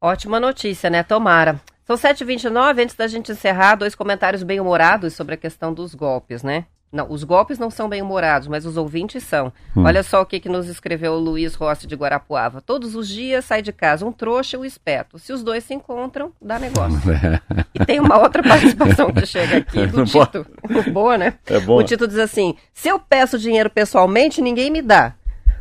Ótima notícia, né? Tomara. São 7h29, antes da gente encerrar, dois comentários bem-humorados sobre a questão dos golpes, né? Não, os golpes não são bem-humorados, mas os ouvintes são. Hum. Olha só o que, que nos escreveu o Luiz Rossi de Guarapuava. Todos os dias sai de casa um trouxa e um esperto. Se os dois se encontram, dá negócio. e tem uma outra participação que chega aqui do Tito. Boa, né? É bom. O Tito diz assim: se eu peço dinheiro pessoalmente, ninguém me dá.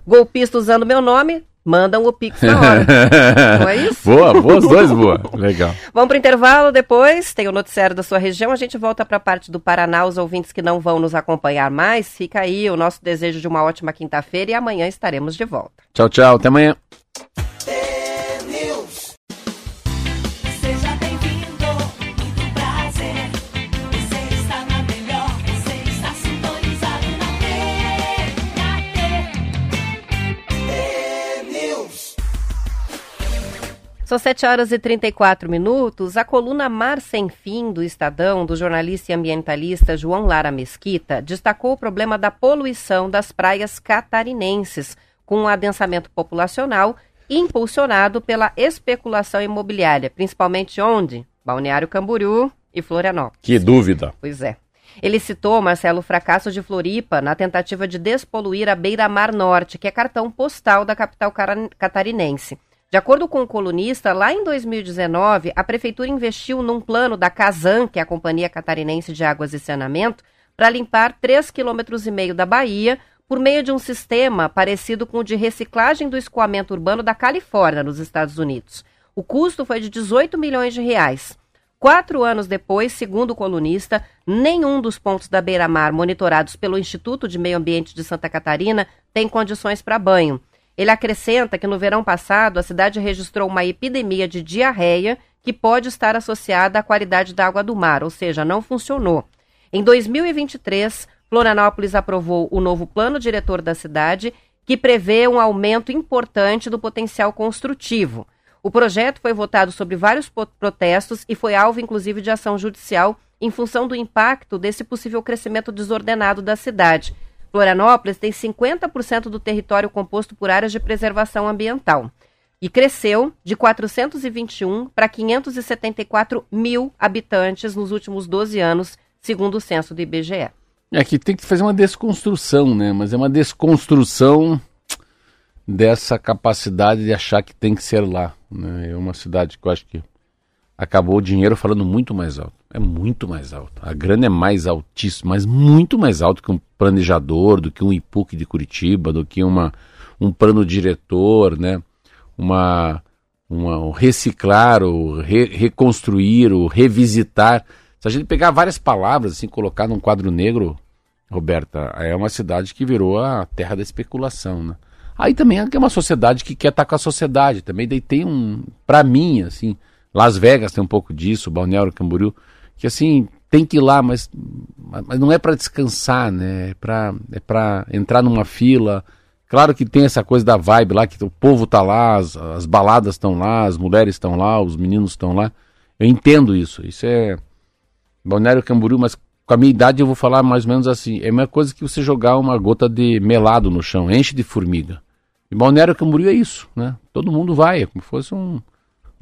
Golpista usando meu nome, mandam o Pix na hora. Não é isso? Boa, boa, os dois boa. Legal. Vamos para o intervalo depois, tem o noticiário da sua região, a gente volta para a parte do Paraná, os ouvintes que não vão nos acompanhar mais, fica aí o nosso desejo de uma ótima quinta-feira e amanhã estaremos de volta. Tchau, tchau, até amanhã. São 7 horas e 34 minutos. A coluna Mar Sem Fim do Estadão, do jornalista e ambientalista João Lara Mesquita, destacou o problema da poluição das praias catarinenses, com um adensamento populacional impulsionado pela especulação imobiliária, principalmente onde? Balneário Camboriú e Florianópolis. Que dúvida. Pois é. Ele citou, Marcelo, o fracasso de Floripa na tentativa de despoluir a beira-mar norte, que é cartão postal da capital catarinense. De acordo com o colunista, lá em 2019, a prefeitura investiu num plano da Casan, que é a Companhia Catarinense de Águas e Saneamento, para limpar 3,5 km da Bahia por meio de um sistema parecido com o de reciclagem do escoamento urbano da Califórnia, nos Estados Unidos. O custo foi de 18 milhões de reais. Quatro anos depois, segundo o colunista, nenhum dos pontos da beira-mar monitorados pelo Instituto de Meio Ambiente de Santa Catarina tem condições para banho. Ele acrescenta que no verão passado a cidade registrou uma epidemia de diarreia que pode estar associada à qualidade da água do mar, ou seja, não funcionou. Em 2023, Florianópolis aprovou o novo plano diretor da cidade, que prevê um aumento importante do potencial construtivo. O projeto foi votado sobre vários protestos e foi alvo, inclusive, de ação judicial em função do impacto desse possível crescimento desordenado da cidade. Florianópolis tem 50% do território composto por áreas de preservação ambiental e cresceu de 421 para 574 mil habitantes nos últimos 12 anos, segundo o censo do IBGE. É tem que fazer uma desconstrução, né? Mas é uma desconstrução dessa capacidade de achar que tem que ser lá. Né? É uma cidade que eu acho que acabou o dinheiro falando muito mais alto. É muito mais alto. A grana é mais altíssima, mas muito mais alto que um planejador, do que um IPUC de Curitiba, do que uma, um plano diretor, né? Uma, uma o reciclar, o re, reconstruir, o revisitar. Se a gente pegar várias palavras assim, colocar num quadro negro, Roberta, é uma cidade que virou a terra da especulação, né? Aí também é uma sociedade que quer estar com a sociedade. Também daí tem um, para mim, assim, Las Vegas tem um pouco disso, Balneário Camboriú, que assim, tem que ir lá, mas, mas não é para descansar, né? É para é entrar numa fila. Claro que tem essa coisa da vibe lá, que o povo tá lá, as, as baladas estão lá, as mulheres estão lá, os meninos estão lá. Eu entendo isso. Isso é Balneário Camboriú, mas com a minha idade eu vou falar mais ou menos assim. É a mesma coisa que você jogar uma gota de melado no chão, enche de formiga. E Balneário Camboriú é isso, né? Todo mundo vai, é como se fosse um,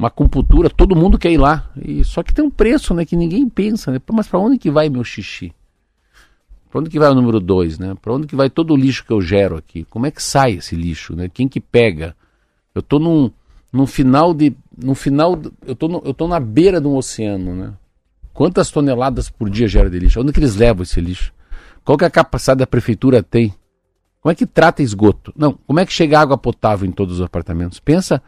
uma acupuntura, todo mundo quer ir lá. E, só que tem um preço, né, que ninguém pensa, né? Mas para onde que vai meu xixi? Para onde que vai o número 2, né? Para onde que vai todo o lixo que eu gero aqui? Como é que sai esse lixo, né? Quem que pega? Eu tô num, num final de no final eu tô no, eu tô na beira de um oceano, né? Quantas toneladas por dia gera de lixo? Onde que eles levam esse lixo? Qual que é a capacidade da prefeitura tem? Como é que trata esgoto? Não, como é que chega água potável em todos os apartamentos? Pensa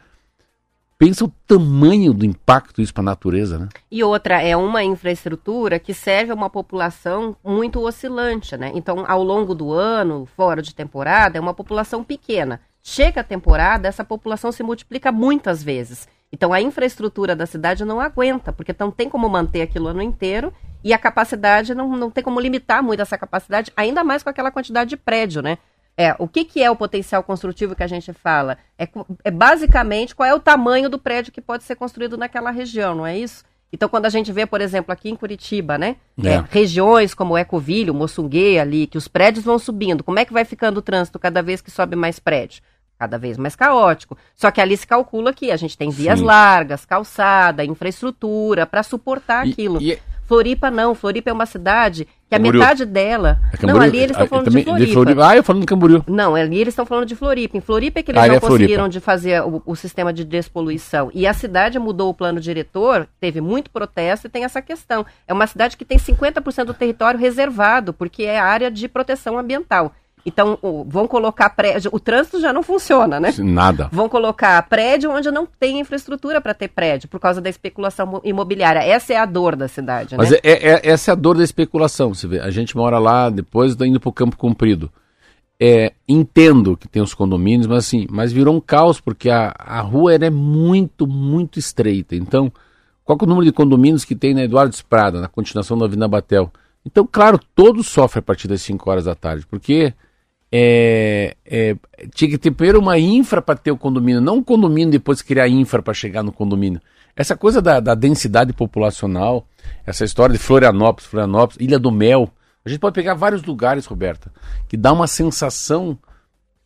pensa o tamanho do impacto isso para a natureza, né? E outra, é uma infraestrutura que serve a uma população muito oscilante, né? Então, ao longo do ano, fora de temporada, é uma população pequena. Chega a temporada, essa população se multiplica muitas vezes. Então a infraestrutura da cidade não aguenta, porque não tem como manter aquilo o ano inteiro e a capacidade não, não tem como limitar muito essa capacidade, ainda mais com aquela quantidade de prédio, né? É, o que, que é o potencial construtivo que a gente fala? É, é basicamente qual é o tamanho do prédio que pode ser construído naquela região, não é isso? Então, quando a gente vê, por exemplo, aqui em Curitiba, né? É. É, regiões como Ecovilho, Moçungue ali, que os prédios vão subindo, como é que vai ficando o trânsito cada vez que sobe mais prédio? Cada vez mais caótico. Só que ali se calcula que a gente tem vias Sim. largas, calçada, infraestrutura para suportar e, aquilo. E... Floripa não, Floripa é uma cidade que a Camboriú. metade dela. É não, ali eles estão ah, falando também, de, Floripa. de Floripa. Ah, eu falando de Camboriú. Não, ali eles estão falando de Floripa. Em Floripa é que eles ah, não é conseguiram de fazer o, o, sistema de despoluição. E a cidade mudou o plano diretor, teve muito protesto e tem essa questão. É uma cidade que tem 50% do território reservado, porque é área de proteção ambiental. Então, vão colocar prédio. O trânsito já não funciona, né? Nada. Vão colocar prédio onde não tem infraestrutura para ter prédio, por causa da especulação imobiliária. Essa é a dor da cidade, Mas né? é, é, essa é a dor da especulação. Você vê, a gente mora lá, depois indo para o Campo Comprido. É, entendo que tem os condomínios, mas assim, mas virou um caos, porque a, a rua é muito, muito estreita. Então, qual é o número de condomínios que tem na Eduardo Esprada, na continuação da Avenida Batel? Então, claro, todos sofrem a partir das 5 horas da tarde, porque é, é, tinha que ter primeiro uma infra para ter o condomínio, não um condomínio depois criar infra para chegar no condomínio. Essa coisa da, da, densidade populacional, essa história de Florianópolis, Florianópolis, Ilha do Mel, a gente pode pegar vários lugares, Roberta, que dá uma sensação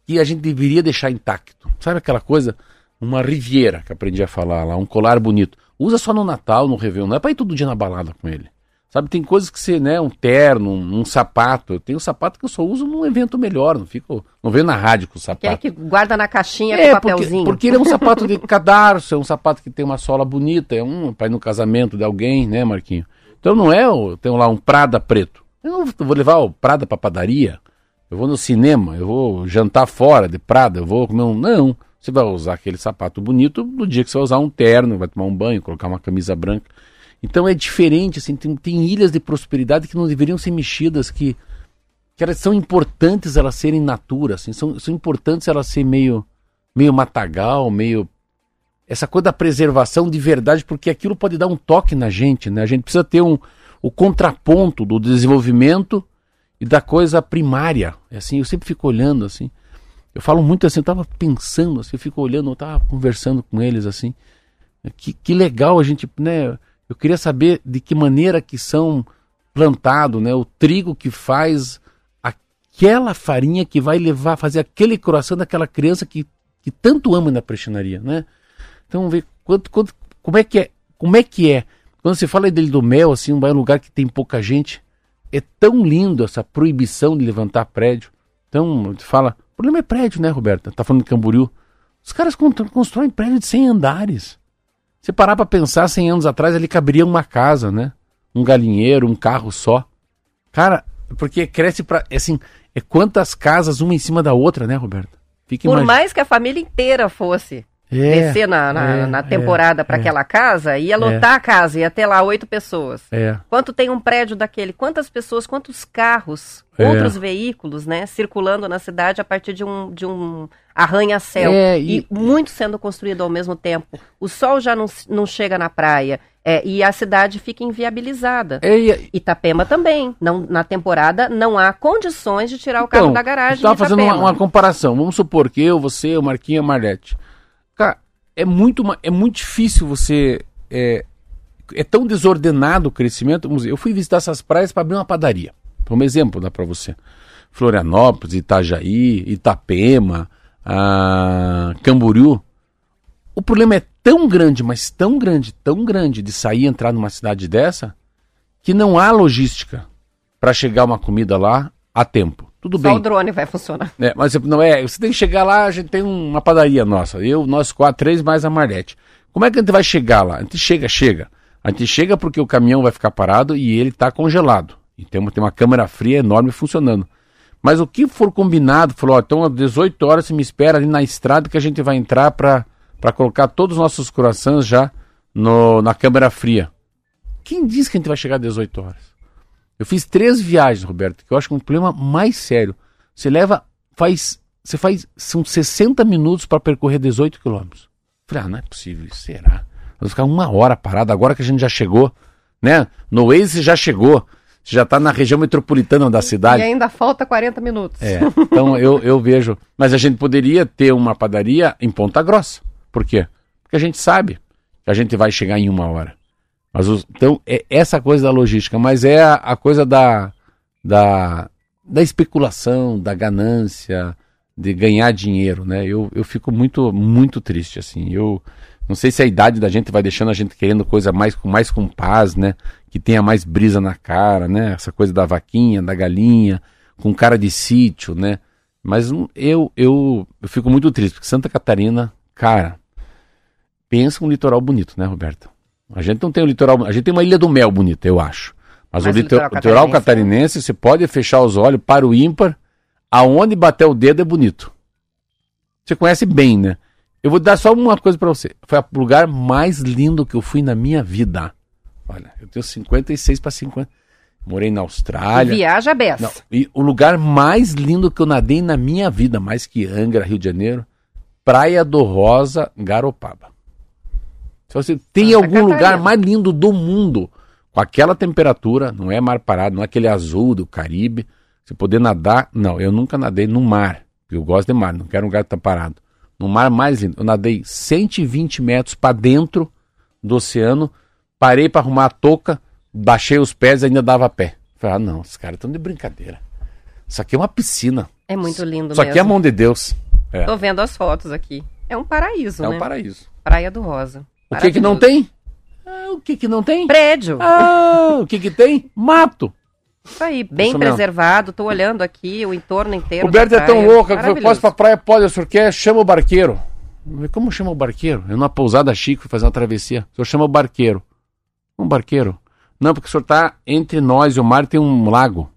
que a gente deveria deixar intacto. Sabe aquela coisa? Uma riviera, que aprendi a falar lá, um colar bonito. Usa só no Natal, no Réveillon, não é para ir todo dia na balada com ele. Sabe, tem coisas que você, né, um terno, um, um, sapato. Eu tenho um sapato que eu só uso num evento melhor, não fico, não venho na rádio com o sapato. Aquele que guarda na caixinha é, com papelzinho. Porque, porque ele é um sapato de cadarço, é um sapato que tem uma sola bonita, é um para ir no casamento de alguém, né, Marquinho? Então não é, eu tenho lá um Prada preto. Eu não vou levar o Prada para padaria. Eu vou no cinema, eu vou jantar fora de Prada, eu vou comer um, não. Você vai usar aquele sapato bonito no dia que você vai usar um terno, vai tomar um banho, colocar uma camisa branca. Então é diferente, assim, tem, tem ilhas de prosperidade que não deveriam ser mexidas, que, que elas são importantes elas serem natura, assim, são, são importantes elas serem meio, meio matagal, meio. Essa coisa da preservação de verdade, porque aquilo pode dar um toque na gente, né? A gente precisa ter um, o contraponto do desenvolvimento e da coisa primária. É assim, eu sempre fico olhando assim. Eu falo muito assim, eu estava pensando, assim, eu fico olhando, eu estava conversando com eles assim. Que, que legal a gente, né? Eu queria saber de que maneira que são plantado, né, o trigo que faz aquela farinha que vai levar fazer aquele coração daquela criança que, que tanto ama na prestinaria, né? Então vamos ver quanto, quanto, como é que é, como é que é. Quando você fala dele do mel, assim, um lugar que tem pouca gente, é tão lindo essa proibição de levantar prédio. Então, fala, o problema é prédio, né, Roberta? Tá falando de Camboriú. Os caras constroem prédio de 100 andares. Se parar para pensar, 100 anos atrás ali caberia uma casa, né? Um galinheiro, um carro só. Cara, porque cresce para assim, é quantas casas uma em cima da outra, né, Roberto? Fica Por mais que a família inteira fosse. É, descer na, na, é, na temporada é, para aquela casa, ia lotar a casa, ia ter lá oito pessoas. Quanto tem um prédio daquele? Quantas pessoas, quantos carros, outros veículos, né, circulando na cidade a partir de um, de um arranha-céu e... e muito sendo construído ao mesmo tempo. O sol já não, não chega na praia. É, e a cidade fica inviabilizada. É, e... Itapema também. Não, na temporada não há condições de tirar o carro então, da garagem. Estava fazendo uma, uma, comparação. Vamos supor que eu, você, o Marquinhos e a Marlete. Cara, é muito, é muito difícil você. É, é tão desordenado o crescimento. Eu fui visitar essas praias para abrir uma padaria. Um exemplo dá para você. Florianópolis, Itajaí, Itapema, Camboriú. O problema é tão grande, mas tão grande, tão grande de sair e entrar numa cidade dessa, que não há logística para chegar uma comida lá a tempo. Tudo Só bem. Só o drone vai funcionar. É, mas não é, você tem que chegar lá, a gente tem uma padaria nossa, eu, nós quatro, três mais a Marlete. Como é que a gente vai chegar lá? A gente chega, chega. A gente chega porque o caminhão vai ficar parado e ele está congelado. E tem uma, tem uma câmera fria enorme funcionando. Mas o que for combinado, falou, ó, então às 18 horas você me espera ali na estrada que a gente vai entrar para para colocar todos os nossos croissants já no, na câmera fria. Quem diz que a gente vai chegar às 18 horas? Eu fiz três viagens, Roberto, que eu acho que é um problema mais sério. Você leva, faz, você faz, são 60 minutos para percorrer 18 quilômetros. Falei, ah, não é possível, será? Vamos ficar uma hora parado, agora que a gente já chegou, né? No Waze já chegou, você já está na região metropolitana da cidade. E ainda falta 40 minutos. É, então eu, eu vejo. Mas a gente poderia ter uma padaria em Ponta Grossa. Por quê? Porque a gente sabe que a gente vai chegar em uma hora. Mas os, então, é essa coisa da logística, mas é a, a coisa da, da, da especulação, da ganância, de ganhar dinheiro, né? Eu, eu fico muito, muito triste, assim. Eu não sei se a idade da gente vai deixando a gente querendo coisa mais com mais com paz, né? Que tenha mais brisa na cara, né? Essa coisa da vaquinha, da galinha, com cara de sítio, né? Mas eu, eu, eu fico muito triste, porque Santa Catarina, cara, pensa um litoral bonito, né, Roberto? A gente não tem um litoral, a gente tem uma ilha do mel bonita, eu acho. Mas, Mas o, litoral, litoral catarinense, você pode fechar os olhos para o ímpar, aonde bater o dedo é bonito. Você conhece bem, né? Eu vou dar só uma coisa para você. Foi o lugar mais lindo que eu fui na minha vida. Olha, eu tenho 56 para 50. Morei na Austrália. Viaja beça. Não, e o lugar mais lindo que eu nadei na minha vida, mais que Angra, Rio de Janeiro, Praia do Rosa, Garopaba. Se você tem Santa algum Catarina. lugar mais lindo do mundo, com aquela temperatura, não é mar parado, não é aquele azul do Caribe, você poder nadar. Não, eu nunca nadei no mar. Eu gosto de mar, não quero um lugar que tá parado. No mar mais lindo. Eu nadei 120 metros para dentro do oceano, parei para arrumar a touca, baixei os pés e ainda dava pé. Falei, ah, não, esses caras estão de brincadeira. Isso aqui é uma piscina. É muito lindo Isso mesmo. aqui é a mão de Deus. É. Tô vendo as fotos aqui. É um paraíso, é né? É um paraíso. Praia do Rosa. O que que não tem? Ah, o que que não tem? Prédio. Ah, o que que tem? Mato. Isso aí, bem Isso preservado. Tô olhando aqui o entorno inteiro. O Berto é tão louco que foi posso pra praia, pode, o senhor quer? Chama o barqueiro. Como chama o barqueiro? Eu numa pousada chique fui fazer uma travessia. O senhor chama o barqueiro. Um barqueiro? Não, porque o senhor tá entre nós e o mar tem um lago.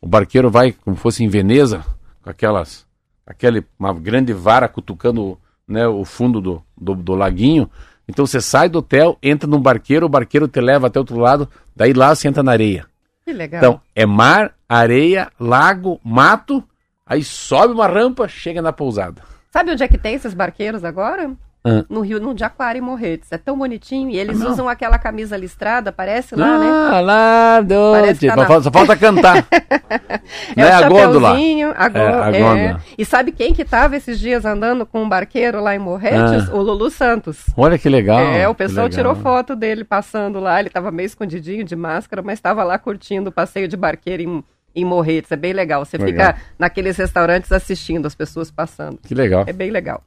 O barqueiro vai como fosse em Veneza, com aquelas, aquele, uma grande vara cutucando né, o fundo do, do, do laguinho. Então você sai do hotel, entra num barqueiro, o barqueiro te leva até outro lado, daí lá você entra na areia. Que legal. Então, é mar, areia, lago, mato, aí sobe uma rampa, chega na pousada. Sabe onde é que tem esses barqueiros agora? Ah. No Rio, no Jacuara e Morretes. É tão bonitinho. E eles ah, usam aquela camisa listrada, parece lá, ah, né? Ah, lá, do... Tá na... Só falta cantar. é né? a gôndola. A, go... é, a é. gôndola. E sabe quem que tava esses dias andando com um barqueiro lá em Morretes? Ah. O Lulu Santos. Olha que legal. É, o pessoal tirou foto dele passando lá. Ele tava meio escondidinho de máscara, mas estava lá curtindo o passeio de barqueiro em em Morretes. É bem legal. Você legal. fica naqueles restaurantes assistindo as pessoas passando. Que legal. É bem legal.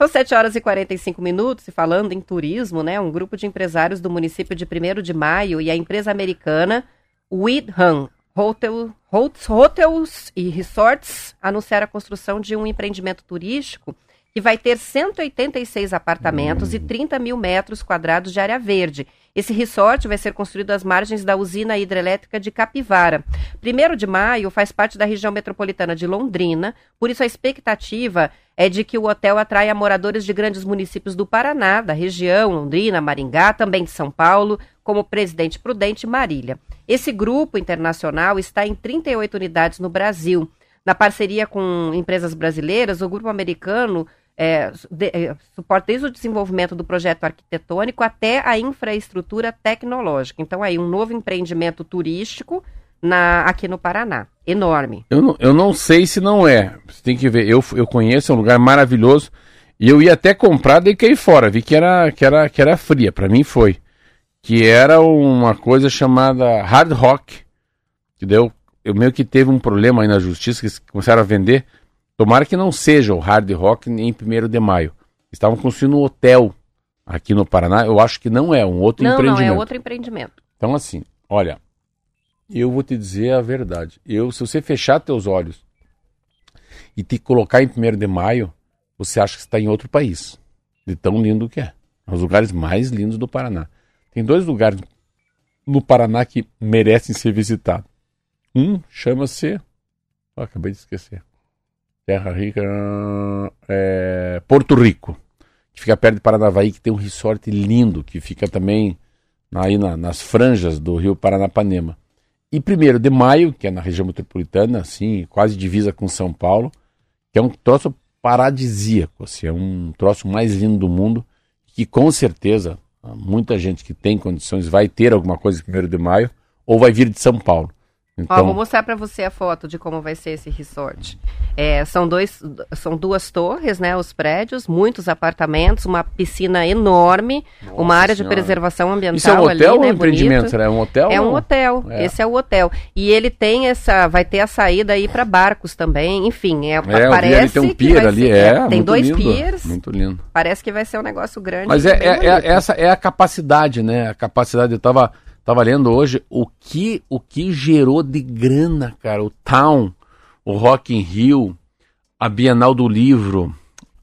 São 7 horas e 45 minutos e falando em turismo, né? Um grupo de empresários do município de 1 de Maio e a empresa americana Widham Hotel, Hotels e Resorts anunciaram a construção de um empreendimento turístico que vai ter 186 apartamentos e 30 mil metros quadrados de área verde Esse resort vai ser construído às margens da usina hidrelétrica de Capivara. Primeiro de maio faz parte da região metropolitana de Londrina, por isso a expectativa é de que o hotel atraia moradores de grandes municípios do Paraná, da região, Londrina, Maringá, também de São Paulo, como Presidente Prudente Marília. Esse grupo internacional está em 38 unidades no Brasil. Na parceria com empresas brasileiras, o grupo americano é, de, é, desde o desenvolvimento do projeto arquitetônico até a infraestrutura tecnológica. Então, aí, um novo empreendimento turístico na, aqui no Paraná. Enorme. Eu não, eu não sei se não é. Você tem que ver. Eu, eu conheço, é um lugar maravilhoso. E eu ia até comprar, daí caí fora. Vi que era, que era, que era fria. Para mim foi. Que era uma coisa chamada hard rock. Que deu. Eu meio que teve um problema aí na justiça, que começaram a vender. Tomara que não seja o Hard Rock em 1 de maio. Estavam construindo um hotel aqui no Paraná. Eu acho que não é, um outro não, empreendimento. Não, é outro empreendimento. Então, assim, olha, eu vou te dizer a verdade. Eu, se você fechar teus olhos e te colocar em 1 de maio, você acha que está em outro país. De tão lindo que é. É os lugares mais lindos do Paraná. Tem dois lugares no Paraná que merecem ser visitados. Um chama-se. Oh, acabei de esquecer. Terra Rica, é, Porto Rico, que fica perto de Paranavaí, que tem um resort lindo, que fica também aí na, nas franjas do rio Paranapanema. E 1 de maio, que é na região metropolitana, assim, quase divisa com São Paulo, que é um troço paradisíaco, assim, é um troço mais lindo do mundo, que com certeza muita gente que tem condições vai ter alguma coisa 1 de maio, ou vai vir de São Paulo. Então... Ó, vou mostrar para você a foto de como vai ser esse resort. É, são, dois, são duas torres, né? Os prédios, muitos apartamentos, uma piscina enorme, Nossa uma área senhora. de preservação ambiental Isso é um hotel ali, ou né, um empreendimento? É um hotel? É um hotel. É. Esse é o hotel. E ele tem essa, vai ter a saída aí para barcos também. Enfim, é, é parece tem um pier ali, ser, é, tem dois lindo, piers. Muito lindo. Parece que vai ser um negócio grande. Mas é, é, é essa é a capacidade, né? A capacidade. Eu tava Tava lendo hoje o que o que gerou de grana, cara. O Town, o Rock in Rio, a Bienal do Livro,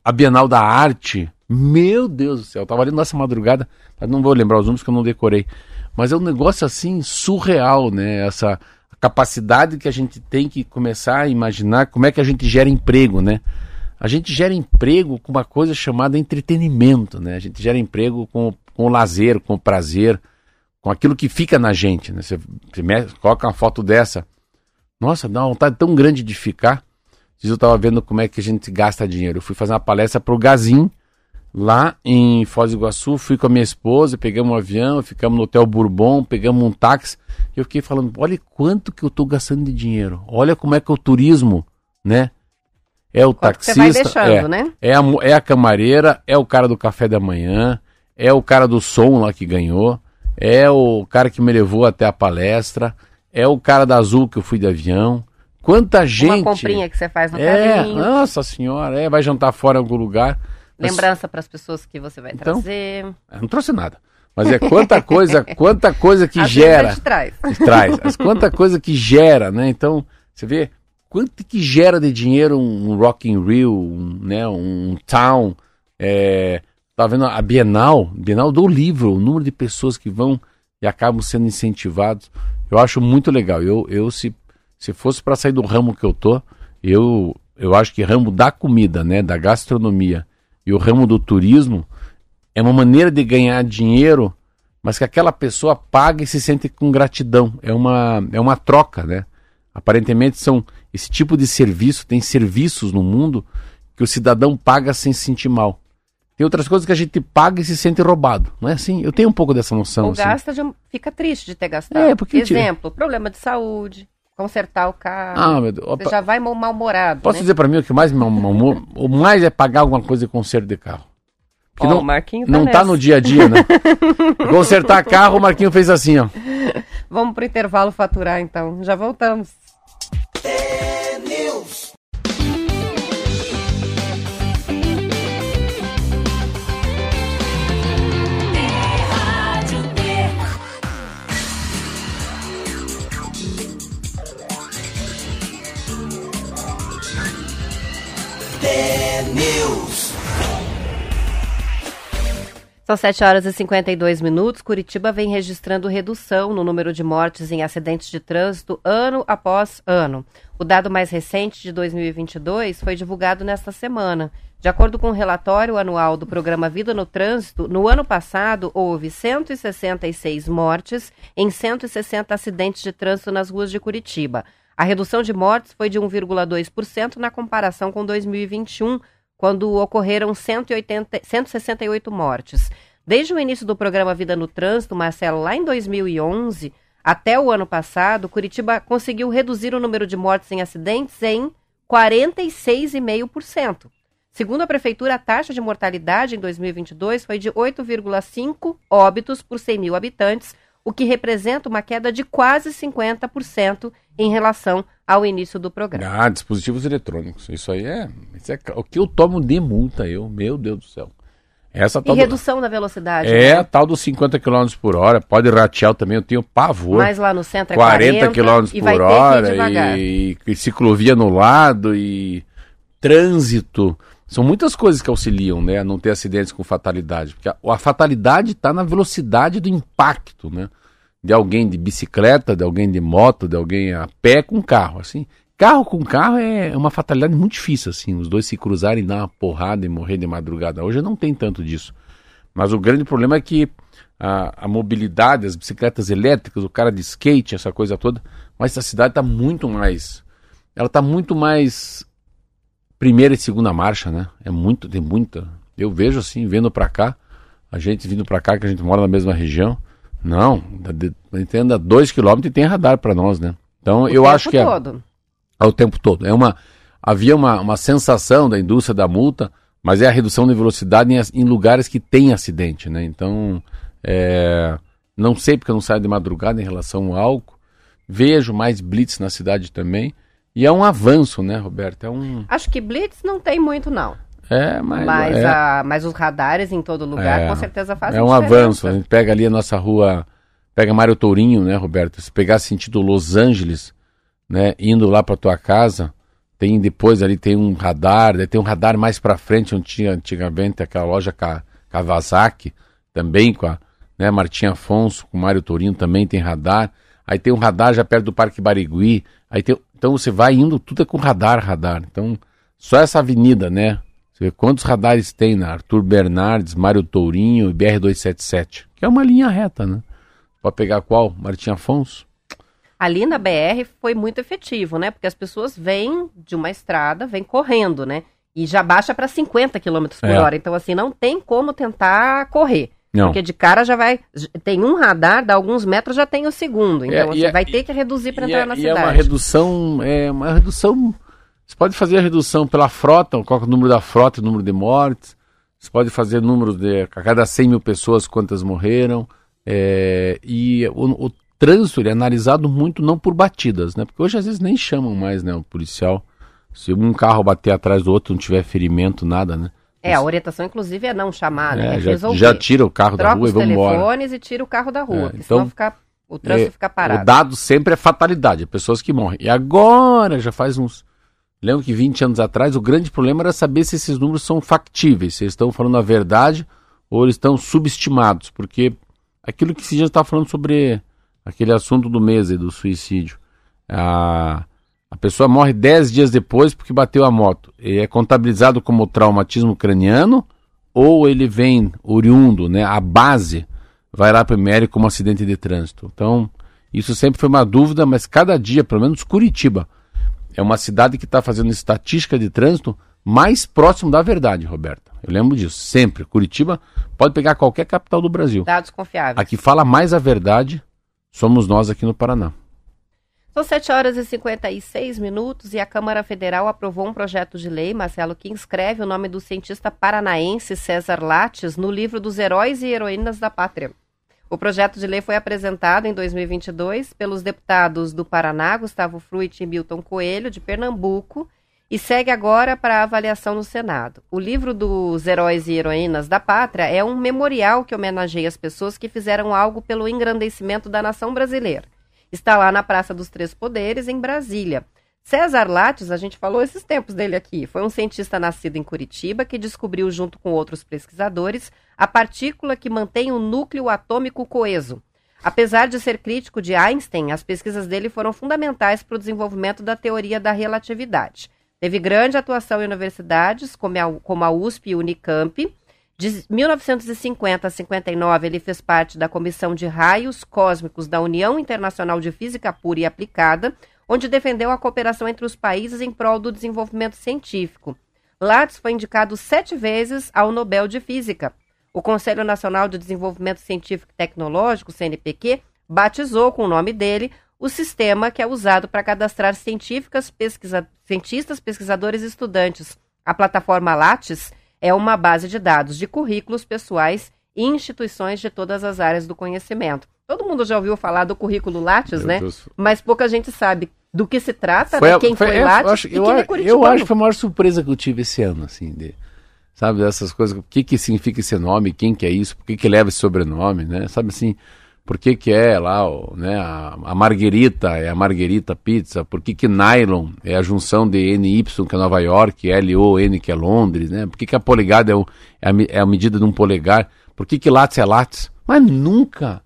a Bienal da Arte. Meu Deus do céu, eu tava lendo nessa madrugada, não vou lembrar os números que eu não decorei. Mas é um negócio assim surreal, né? Essa capacidade que a gente tem que começar a imaginar como é que a gente gera emprego, né? A gente gera emprego com uma coisa chamada entretenimento, né? A gente gera emprego com, com o lazer, com o prazer com aquilo que fica na gente. Né? Você, você coloca uma foto dessa, nossa, dá uma vontade tão grande de ficar. Eu estava vendo como é que a gente gasta dinheiro. Eu fui fazer uma palestra para o Gazin, lá em Foz do Iguaçu, fui com a minha esposa, pegamos um avião, ficamos no Hotel Bourbon, pegamos um táxi. E eu fiquei falando, olha quanto que eu estou gastando de dinheiro. Olha como é que é o turismo, né? É o Quanto taxista, deixando, é, né? é, a, é a camareira, é o cara do café da manhã, é o cara do som lá que ganhou, é o cara que me levou até a palestra, é o cara da Azul que eu fui de avião. Quanta gente. Uma comprinha que você faz no é, caminho. Nossa senhora, é, vai jantar fora em algum lugar. Lembrança para as pessoas que você vai então, trazer. não trouxe nada. Mas é quanta coisa, quanta coisa que Às gera. Vezes traz. Traz. Mas quanta coisa que gera, né? Então, você vê quanto que gera de dinheiro um, um Rock in Rio, um, né, um Town, é, Estava vendo a Bienal, Bienal do livro, o número de pessoas que vão e acabam sendo incentivados. Eu acho muito legal. Eu, eu se, se fosse para sair do ramo que eu tô, eu, eu acho que ramo da comida, né, da gastronomia e o ramo do turismo é uma maneira de ganhar dinheiro, mas que aquela pessoa paga e se sente com gratidão. É uma, é uma troca, né? Aparentemente são esse tipo de serviço, tem serviços no mundo que o cidadão paga sem se sentir mal. Tem outras coisas que a gente paga e se sente roubado. Não é assim? Eu tenho um pouco dessa noção. Ou assim. gasta, fica triste de ter gastado. É, porque Exemplo, problema de saúde, consertar o carro. Ah, meu Deus. Você já vai mal-humorado. Posso né? dizer para mim o que mais me o mais é pagar alguma coisa de conserto de carro. Porque ó, não, tá não tá no dia a dia, né? consertar carro, o Marquinho fez assim, ó. Vamos pro intervalo faturar então. Já voltamos. The News. São 7 horas e 52 minutos. Curitiba vem registrando redução no número de mortes em acidentes de trânsito ano após ano. O dado mais recente de 2022 foi divulgado nesta semana. De acordo com o um relatório anual do programa Vida no Trânsito, no ano passado houve 166 mortes em 160 acidentes de trânsito nas ruas de Curitiba. A redução de mortes foi de 1,2% na comparação com 2021, quando ocorreram 180, 168 mortes. Desde o início do programa Vida no Trânsito, Marcelo, lá em 2011 até o ano passado, Curitiba conseguiu reduzir o número de mortes em acidentes em 46,5%. Segundo a Prefeitura, a taxa de mortalidade em 2022 foi de 8,5 óbitos por 100 mil habitantes, o que representa uma queda de quase 50% em relação ao início do programa. Ah, dispositivos eletrônicos. Isso aí é, isso é o que eu tomo de multa, eu, meu Deus do céu. Essa e redução do... da velocidade. É, né? tal dos 50 km por hora. Pode ratear também, eu tenho pavor. Mas lá no centro é 40, 40 km por hora. E, e, ciclovia no lado e trânsito. São muitas coisas que auxiliam, né, a não ter acidentes com fatalidade. Porque a, a fatalidade está na velocidade do impacto, né? De alguém de bicicleta, de alguém de moto, de alguém a pé com carro, assim. Carro com carro é uma fatalidade muito difícil, assim. Os dois se cruzarem, dar uma porrada e morrer de madrugada. Hoje não tem tanto disso. Mas o grande problema é que a, a mobilidade, as bicicletas elétricas, o cara de skate, essa coisa toda, mas essa cidade está muito mais. Ela está muito mais primeira e segunda marcha, né? É muito, tem muita. Eu vejo assim, vendo para cá, a gente vindo para cá, que a gente mora na mesma região. Não, a gente anda dois quilômetros e tem radar para nós, né? Então o eu acho que é, todo. é o tempo todo. É uma havia uma, uma sensação da indústria da multa, mas é a redução de velocidade em, em lugares que tem acidente, né? Então é, não sei porque eu não saio de madrugada em relação ao álcool. Vejo mais blitz na cidade também. E é um avanço, né, Roberto? É um... Acho que Blitz não tem muito, não. É, mas. Mas, é... A, mas os radares em todo lugar é, com certeza fazem É um diferença. avanço. A gente pega ali a nossa rua, pega Mário Tourinho, né, Roberto? Se pegar sentido Los Angeles, né, indo lá para tua casa, tem depois ali tem um radar, tem um radar mais para frente, onde tinha antigamente aquela loja Kawasaki, também com a né, Martim Afonso, com Mário Tourinho também tem radar. Aí tem um radar já perto do Parque Barigui. Aí tem, então você vai indo, tudo é com radar, radar. Então, só essa avenida, né? Você vê quantos radares tem na Arthur Bernardes, Mário Tourinho e BR-277, que é uma linha reta, né? Pode pegar qual? Martim Afonso? Ali na BR foi muito efetivo, né? Porque as pessoas vêm de uma estrada, vêm correndo, né? E já baixa para 50 km por é. hora. Então, assim, não tem como tentar correr. Não. Porque de cara já vai. Tem um radar, dá alguns metros já tem o segundo. Então é, você assim, vai ter que reduzir para entrar é, na cidade. É uma redução. É uma redução. Você pode fazer a redução pela frota, qual é o número da frota, o número de mortes. Você pode fazer números de a cada 100 mil pessoas quantas morreram. É, e o, o trânsito é analisado muito não por batidas, né? Porque hoje às vezes nem chamam mais né, o policial. Se um carro bater atrás do outro, não tiver ferimento, nada, né? É, a orientação, inclusive, é não chamar, né? É, já, já, tira o carro Troca da rua e vamos embora. os telefones e tira o carro da rua, é, então, fica, o trânsito é, fica parado. O dado sempre é fatalidade, é pessoas que morrem. E agora, já faz uns... Lembro que 20 anos atrás, o grande problema era saber se esses números são factíveis, se eles estão falando a verdade ou eles estão subestimados, porque aquilo que você já está falando sobre aquele assunto do mês do suicídio. A... A pessoa morre 10 dias depois porque bateu a moto. E é contabilizado como traumatismo craniano ou ele vem oriundo, né? A base vai lá para o médico como acidente de trânsito. Então, isso sempre foi uma dúvida, mas cada dia, pelo menos Curitiba, é uma cidade que está fazendo estatística de trânsito mais próximo da verdade, Roberta. Eu lembro disso, sempre. Curitiba pode pegar qualquer capital do Brasil. Dados confiáveis. A que fala mais a verdade somos nós aqui no Paraná. São 7 horas e 56 minutos e a Câmara Federal aprovou um projeto de lei, Marcelo, que inscreve o nome do cientista paranaense César Lattes no livro dos Heróis e Heroínas da Pátria. O projeto de lei foi apresentado em 2022 pelos deputados do Paraná, Gustavo Fruit e Milton Coelho, de Pernambuco, e segue agora para avaliação no Senado. O livro dos Heróis e Heroínas da Pátria é um memorial que homenageia as pessoas que fizeram algo pelo engrandecimento da nação brasileira está lá na Praça dos Três Poderes, em Brasília. César Lattes, a gente falou esses tempos dele aqui, foi um cientista nascido em Curitiba que descobriu, junto com outros pesquisadores, a partícula que mantém o núcleo atômico coeso. Apesar de ser crítico de Einstein, as pesquisas dele foram fundamentais para o desenvolvimento da teoria da relatividade. Teve grande atuação em universidades como a, como a USP e Unicamp. De 1950 a 59, ele fez parte da Comissão de Raios Cósmicos da União Internacional de Física Pura e Aplicada, onde defendeu a cooperação entre os países em prol do desenvolvimento científico. Lattes foi indicado sete vezes ao Nobel de Física. O Conselho Nacional de Desenvolvimento Científico e Tecnológico, CNPq, batizou com o nome dele o sistema que é usado para cadastrar científicas, pesquisa, cientistas, pesquisadores e estudantes. A plataforma Lattes é uma base de dados de currículos pessoais e instituições de todas as áreas do conhecimento. Todo mundo já ouviu falar do currículo Lattes, Meu né? Deus. Mas pouca gente sabe do que se trata, foi, né? quem foi, foi Lattes eu acho, e quem é Eu acho que foi a maior surpresa que eu tive esse ano, assim, de, sabe, dessas coisas, o que que significa esse nome, quem que é isso, por que que leva esse sobrenome, né? Sabe assim, por que que é lá, né, a, a Marguerita é a Marguerita Pizza, por que que Nylon é a junção de NY, que é Nova York, L-O-N, que é Londres, né? Por que que a polegada é, o, é, a, é a medida de um polegar, por que que Lattes é Lattes? Mas nunca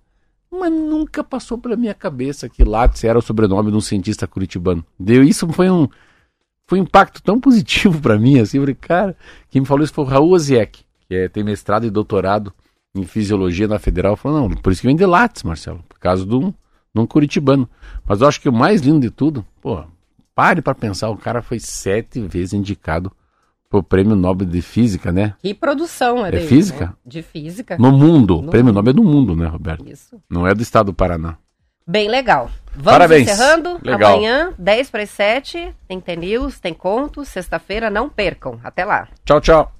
mas nunca passou pela minha cabeça que Lattes era o sobrenome de um cientista curitibano. Deu isso foi um foi um impacto tão positivo para mim assim, falei, cara, quem me falou isso foi o Raul Oziek, que é, tem mestrado e doutorado em fisiologia na Federal, falou, não, por isso que vem de Lattes, Marcelo, por causa de um, de um curitibano. Mas eu acho que o mais lindo de tudo, pô, pare para pensar, o cara foi sete vezes indicado o prêmio Nobel de Física, né? Que produção é, é física? Né? De física. No mundo. No prêmio. Nobel é do mundo, né, Roberto? Isso. Não é do estado do Paraná. Bem legal. Vamos Parabéns. encerrando. Legal. Amanhã, 10 para as 7, tem T-News, tem contos. Sexta-feira, não percam. Até lá. Tchau, tchau.